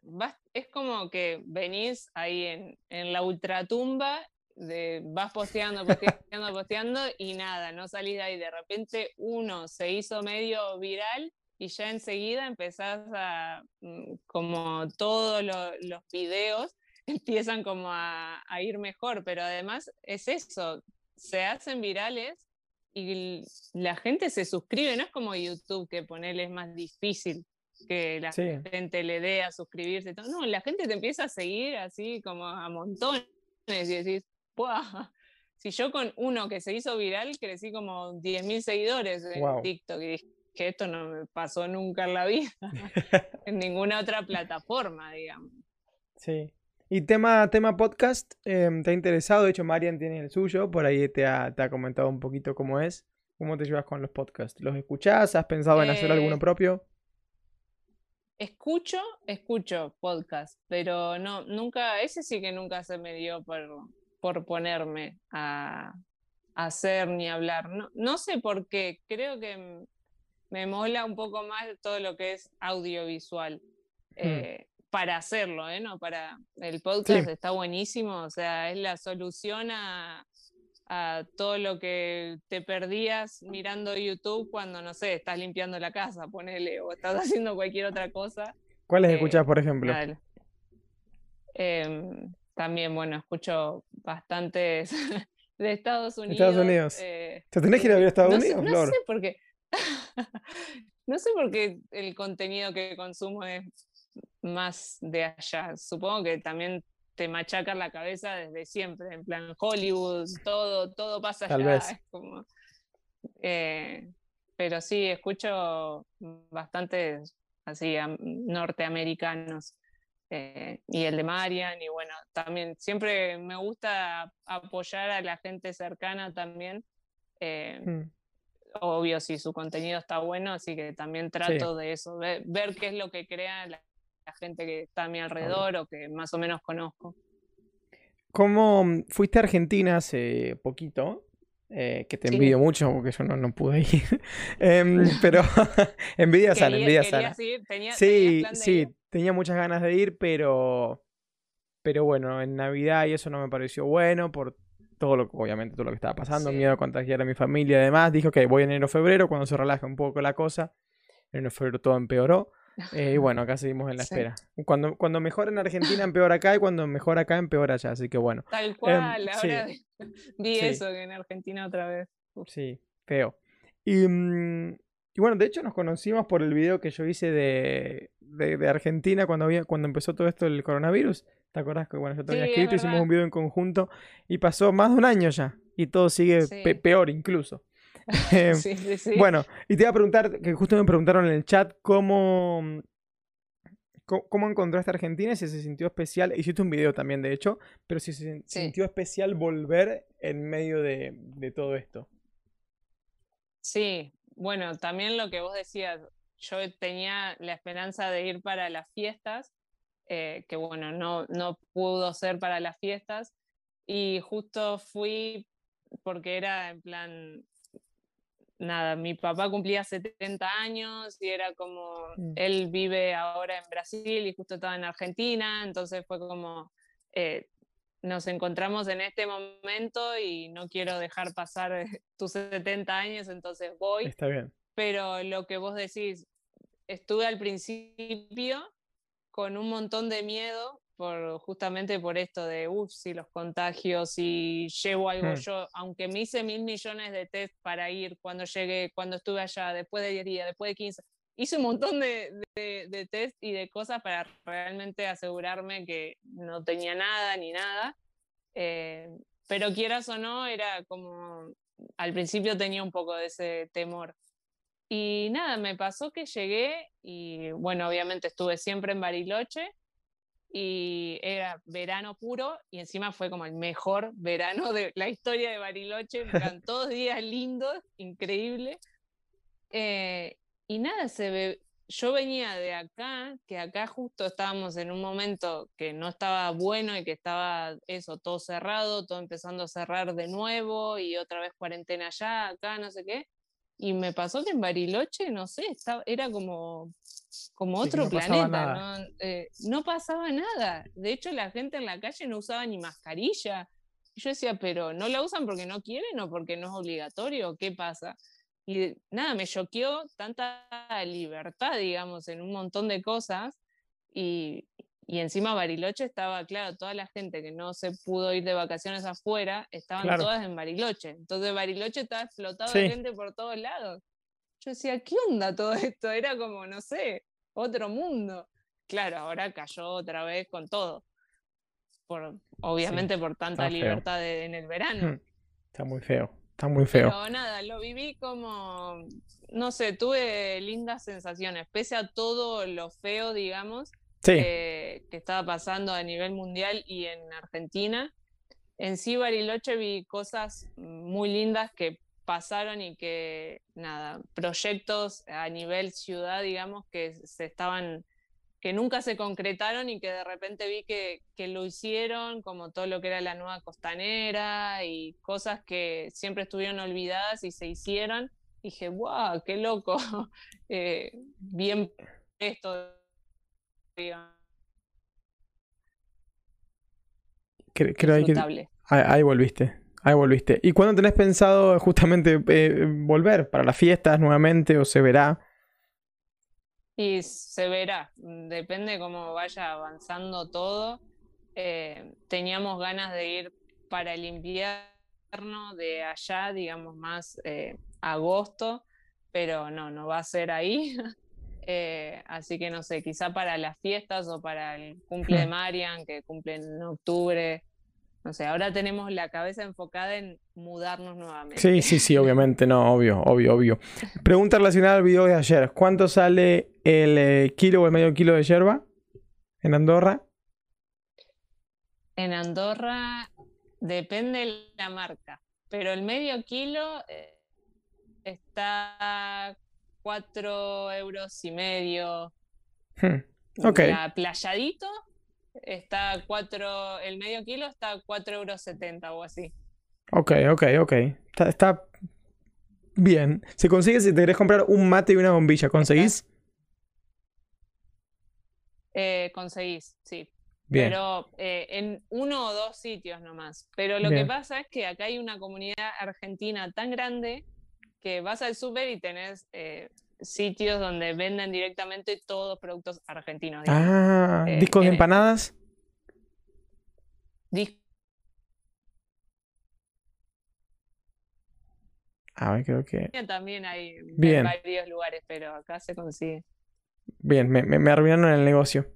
[SPEAKER 2] es como que venís ahí en, en la ultratumba de, vas posteando, posteando, posteando y nada, no salís de ahí. De repente uno se hizo medio viral y ya enseguida empezás a, mm, como todos los videos [laughs] empiezan como a, ir mejor, pero además es eso, se hacen virales y la gente se suscribe, no es como YouTube que ponerle es más difícil que la gente le dé a suscribirse. No, la gente te empieza a seguir así como a montones y decís, si yo con uno que se hizo viral crecí como 10.000 seguidores en TikTok y dije que esto no me pasó nunca en la vida, [laughs] en ninguna otra plataforma, digamos.
[SPEAKER 1] Sí. Y tema, tema podcast, em, ¿te ha interesado? De hecho, Marian tiene el suyo, por ahí te ha, te ha comentado un poquito cómo es. ¿Cómo te llevas con los podcasts? ¿Los escuchás? ¿Has pensado en hacer alguno
[SPEAKER 2] Eh,
[SPEAKER 1] propio?
[SPEAKER 2] Escucho, escucho podcast, pero no, nunca, ese sí que nunca se me dio por, por ponerme a, a hacer ni hablar. No, no sé por qué, creo que me mola un poco más todo lo que es audiovisual. eh, para hacerlo, ¿eh? No, para el podcast está buenísimo, o sea, es la solución a, a todo lo que te perdías mirando YouTube cuando, no sé, estás limpiando la casa, ponele, o estás [laughs] haciendo cualquier otra cosa.
[SPEAKER 1] ¿Cuáles
[SPEAKER 2] eh,
[SPEAKER 1] escuchás, por ejemplo?
[SPEAKER 2] Em, también, bueno, escucho bastantes [laughs] de Estados Unidos.
[SPEAKER 1] Estados Unidos.
[SPEAKER 2] eh,
[SPEAKER 1] ¿Te tenés que ir a ver a Estados
[SPEAKER 2] no sé,
[SPEAKER 1] Unidos,
[SPEAKER 2] no
[SPEAKER 1] Flor?
[SPEAKER 2] sé por qué. [laughs] No sé por qué el contenido que consumo es más de allá. Supongo que también te machacan la cabeza desde siempre, en plan Hollywood, todo, todo pasa
[SPEAKER 1] Tal
[SPEAKER 2] allá.
[SPEAKER 1] vez.
[SPEAKER 2] es como, eh, pero sí, escucho bastantes así am- norteamericanos. Eh, y el de Marian, y bueno, también siempre me gusta apoyar a la gente cercana también. eh,
[SPEAKER 1] Mm.
[SPEAKER 2] obvio si su contenido está bueno, así que también trato de eso, ve- ver, qué es lo que crea la, la gente que está a mi alrededor o que más o menos conozco.
[SPEAKER 1] ¿Cómo mm, fuiste a Argentina hace poquito? Eh, que te
[SPEAKER 2] Sí.
[SPEAKER 1] envidio mucho porque yo no, no pude ir. [laughs] Em, pero [laughs] [laughs] envidia sana,
[SPEAKER 2] Quería-
[SPEAKER 1] envidia sana.
[SPEAKER 2] tenía-
[SPEAKER 1] Sí, sí,
[SPEAKER 2] ir.
[SPEAKER 1] Tenía muchas ganas de ir, pero. Pero bueno, en Navidad y eso no me pareció bueno por todo lo que, obviamente, todo lo que estaba pasando,
[SPEAKER 2] Sí.
[SPEAKER 1] miedo a contagiar a mi familia y demás. Dijo que voy en enero febrero, cuando se relaje un poco la cosa. En enero febrero todo empeoró. [laughs] eh, y bueno, acá seguimos en la
[SPEAKER 2] Sí.
[SPEAKER 1] espera. Cuando, cuando mejora en Argentina, empeora acá, y cuando mejora acá, empeora allá. Así que bueno,
[SPEAKER 2] Tal cual,
[SPEAKER 1] Em, sí.
[SPEAKER 2] ahora vi [laughs] eso que en Argentina otra vez.
[SPEAKER 1] sí, feo. Y, mm, y bueno, de hecho nos conocimos por el video que yo hice de, de, de Argentina cuando, había, cuando empezó todo esto del coronavirus. ¿Te acordás que bueno, yo te había
[SPEAKER 2] Sí, es
[SPEAKER 1] escrito, hicimos un video en conjunto y pasó más de un año ya y todo sigue
[SPEAKER 2] Sí.
[SPEAKER 1] pe- peor incluso. Em, [laughs]
[SPEAKER 2] Sí, sí, [laughs] sí.
[SPEAKER 1] Bueno, y te iba a preguntar, que justo me preguntaron en el chat cómo, cómo, cómo encontraste Argentina y si se sintió especial. Hiciste un video también, de hecho, pero si se sintió especial volver en medio de, de todo esto.
[SPEAKER 2] Sí, bueno, también lo que vos decías, yo tenía la esperanza de ir para las fiestas, eh, que bueno, no, no pudo ser para las fiestas, y justo fui porque era en plan, nada, mi papá cumplía 70 años y era como,
[SPEAKER 1] Mm.
[SPEAKER 2] él vive ahora en Brasil y justo estaba en Argentina, entonces fue como, eh, nos encontramos en este momento y no quiero dejar pasar eh, [laughs] tus 70 años, entonces voy.
[SPEAKER 1] Está bien.
[SPEAKER 2] Pero lo que vos decís, estuve al principio con un montón de miedo por justamente por esto de, uff, si los contagios, si llevo algo
[SPEAKER 1] Hmm.
[SPEAKER 2] yo, aunque me hice mil millones de test para ir cuando llegué, cuando estuve allá, después de 10 días, después de 15, hice un montón de, de, test y de cosas para realmente asegurarme que no tenía nada ni nada. Eh, pero quieras o no, era como, al principio tenía un poco de ese temor. Y nada, me pasó que llegué y bueno, obviamente estuve siempre en Bariloche y era verano puro y encima fue como el mejor verano de la historia de Bariloche, eran todos días lindos, increíble. Eh, y nada, se ve, yo venía de acá, que acá justo estábamos en un momento que no estaba bueno y que estaba eso, todo cerrado, todo empezando a cerrar de nuevo y otra vez cuarentena allá, acá, no sé qué. Y me pasó que en Bariloche, no sé, estaba, era como, como
[SPEAKER 1] Sí,
[SPEAKER 2] otro
[SPEAKER 1] no pasaba
[SPEAKER 2] planeta,
[SPEAKER 1] nada.
[SPEAKER 2] ¿no? Eh, no pasaba nada. De hecho, la gente en la calle no usaba ni mascarilla. Y yo decía, pero ¿no la usan porque no quieren o porque no es obligatorio? ¿Qué pasa? Y nada, me choqueó tanta libertad, digamos, en un montón de cosas. Y, y encima Bariloche estaba, claro, toda la gente que no se pudo ir de vacaciones afuera, estaban
[SPEAKER 1] Claro.
[SPEAKER 2] todas en Bariloche. Entonces Bariloche estaba explotado
[SPEAKER 1] Sí.
[SPEAKER 2] de gente por todos lados. Yo decía, ¿qué onda todo [laughs] esto? Era como, no sé, otro mundo. Claro, ahora cayó otra vez con todo. Por, obviamente por tanta
[SPEAKER 1] está
[SPEAKER 2] libertad de- en el verano.
[SPEAKER 1] Hmm, Está muy feo. Está muy feo.
[SPEAKER 2] Pero nada, lo viví como, no sé, tuve lindas sensaciones, pese a todo lo feo, digamos,
[SPEAKER 1] Sí,
[SPEAKER 2] eh, que estaba pasando a nivel mundial y en Argentina. En sí, Bariloche vi cosas muy lindas que pasaron y que, nada, proyectos a nivel ciudad, digamos, que se estaban, que nunca se concretaron y que de repente vi que, que lo hicieron, como todo lo que era la nueva costanera y cosas que siempre estuvieron olvidadas y se hicieron. dije, wow, qué loco, [laughs] eh, bien esto.
[SPEAKER 1] Creo, que ahí volviste. Ahí volviste. ¿Y cuándo tenés pensado justamente eh, volver? ¿Para las fiestas nuevamente o se verá?
[SPEAKER 2] Y se verá, depende cómo vaya avanzando todo. Eh, teníamos ganas de ir para el invierno de allá, digamos más eh, agosto, pero no, no va a ser ahí. [laughs] así que no sé, quizá para las fiestas o para el cumple de hmm. Marian, que cumple en octubre, no sé, ahora tenemos la cabeza enfocada en mudarnos nuevamente.
[SPEAKER 1] Sí, sí, sí, obviamente, no, obvio, obvio, obvio. Pregunta relacionada al video de ayer. ¿Cuánto sale el eh, kilo o el medio kilo de yerba en Andorra?
[SPEAKER 2] En Andorra depende de la marca, pero el medio kilo eh, está cuatro euros y medio.
[SPEAKER 1] Hmm, ok.
[SPEAKER 2] playadito está 4, el medio kilo está a 4,70 euros o así.
[SPEAKER 1] Ok, ok, ok. Está, bien. Se consigue si te querés comprar un mate y una bombilla. ¿Conseguís?
[SPEAKER 2] Eh, conseguís, sí. Pero eh, en uno o dos sitios nomás. Pero lo que pasa es que acá hay una comunidad argentina tan grande que vas al súper y tenés eh, sitios donde venden directamente todos productos argentinos.
[SPEAKER 1] Ah, eh, discos de empanadas. A ver, creo que.
[SPEAKER 2] También hay en varios lugares, pero acá se consigue.
[SPEAKER 1] Bien, me, me, arruinaron el negocio.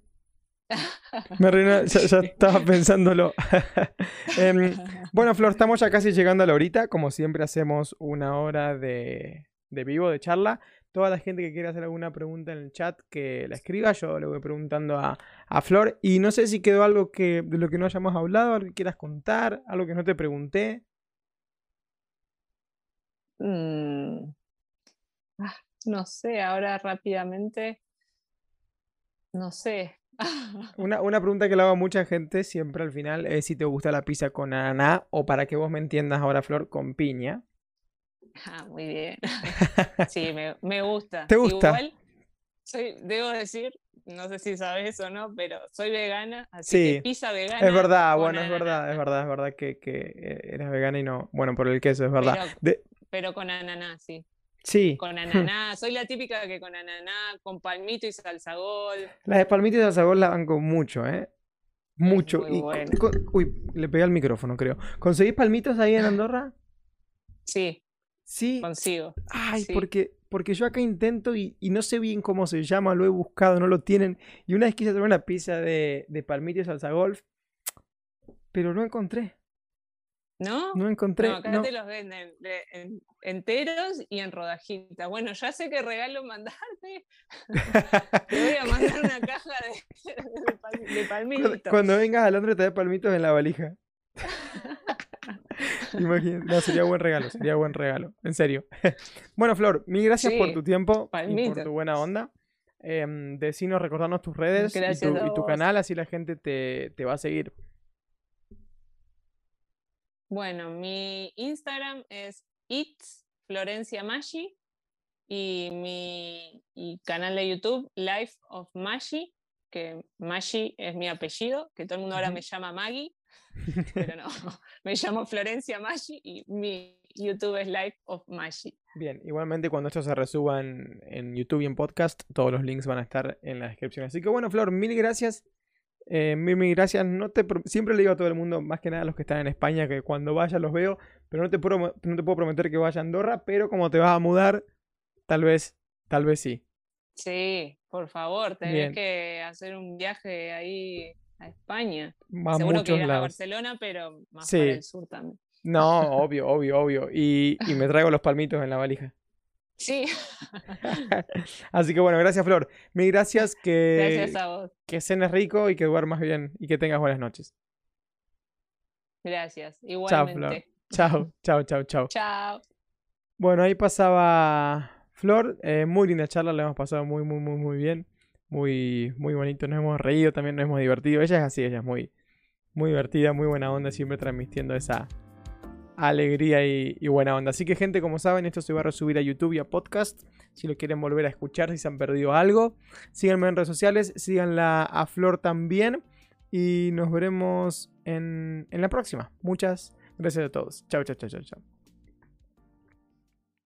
[SPEAKER 1] Me arruinaron, ya, estaba pensándolo. [laughs] Em, bueno, Flor, estamos ya casi llegando a la horita. Como siempre, hacemos una hora de, de vivo, de charla toda la gente que quiera hacer alguna pregunta en el chat que la escriba. Yo le voy preguntando a, Flor. Y no sé si quedó algo que, de lo que no hayamos hablado, algo que quieras contar, algo que no te pregunté.
[SPEAKER 2] Mm. Ah, no sé, ahora rápidamente. No sé. [laughs]
[SPEAKER 1] una, una, pregunta que le hago a mucha gente siempre al final es si te gusta la pizza con ananá o para que vos me entiendas ahora, Flor, con piña.
[SPEAKER 2] Ah, muy bien. [laughs] Sí, me, gusta.
[SPEAKER 1] ¿Te gusta?
[SPEAKER 2] Igual, soy, debo decir, no sé si sabes o no, pero soy vegana, así que pizza vegana.
[SPEAKER 1] Es verdad, bueno, es verdad, es verdad, es verdad que, que, eres vegana y no. Bueno, por el queso, es verdad.
[SPEAKER 2] Pero, con ananá, sí.
[SPEAKER 1] Sí.
[SPEAKER 2] Con [laughs] ananá. Soy la típica que con ananá, con palmito y salsa gol.
[SPEAKER 1] Las de palmito y salsa gol la banco mucho, ¿eh? Mucho. uy, le pegué al micrófono, creo. ¿Conseguís palmitos ahí en Andorra?
[SPEAKER 2] Sí.
[SPEAKER 1] Sí.
[SPEAKER 2] Consigo.
[SPEAKER 1] Ay, Porque, porque yo acá intento y, no sé bien cómo se llama, lo he buscado, no lo tienen. Y una vez quise tomar una pizza de, de palmito y salsa golf, pero no encontré.
[SPEAKER 2] ¿No?
[SPEAKER 1] No encontré.
[SPEAKER 2] No, acá te los venden enteros y en rodajitas. Bueno, ya sé qué regalo mandarte. [laughs] te voy a mandar una [laughs] caja de, de, palmitos.
[SPEAKER 1] Cuando, vengas a Londres te da palmitos en la valija. Imagínate, no, sería buen regalo, sería buen regalo, en serio. [laughs] bueno, Flor, mil gracias por tu tiempo y por tu buena onda. Eh, decinos, recordarnos tus redes y tu, canal, así la gente te, va a seguir.
[SPEAKER 2] Bueno, mi Instagram es It's Florencia Maggi y mi canal de YouTube Life of Maggi, que Maggi es mi apellido, que todo el mundo ahora me llama Maggie pero no, [laughs] me llamo Florencia Maggi y mi YouTube es Life of Maggi.
[SPEAKER 1] Bien, igualmente cuando esto se resuba en, YouTube y en podcast, todos los links van a estar en la descripción. Así que bueno, Flor, mil gracias. Eh, mil, mil, gracias. No te, siempre le digo a todo el mundo, más que nada a los que están en España, que cuando vaya los veo, pero no te, puedo, no te puedo prometer que vaya a Andorra, pero como te vas a mudar, tal vez, tal vez sí.
[SPEAKER 2] Sí, por favor, tenés que hacer un viaje ahí a España. Seguro que irás a Barcelona, pero más para el sur también.
[SPEAKER 1] No, obvio, obvio, obvio. Y, me traigo los palmitos en la valija. [laughs]
[SPEAKER 2] Sí. [laughs]
[SPEAKER 1] Así que bueno, gracias Flor. Mil gracias
[SPEAKER 2] que, gracias a vos.
[SPEAKER 1] que cenes rico y que duermas bien y que tengas buenas noches.
[SPEAKER 2] Gracias, igualmente.
[SPEAKER 1] Chao, Flor. [laughs] Chao, chao, chao, chao.
[SPEAKER 2] Chao.
[SPEAKER 1] Bueno, ahí pasaba Flor. Eh, muy linda charla, la hemos pasado muy, muy, muy, muy bien. Muy, muy bonito. Nos hemos reído también, nos hemos divertido. Ella es así, ella es muy, muy divertida, muy buena onda, siempre transmitiendo esa alegría y, buena onda. Así que, gente, como saben, esto se va a resubir a YouTube y a podcast. Si lo quieren volver a escuchar, si se han perdido algo, síganme en redes sociales, síganla a Flor también. Y nos veremos en, en la próxima. Muchas gracias a todos. Chao, chao, chao, chao.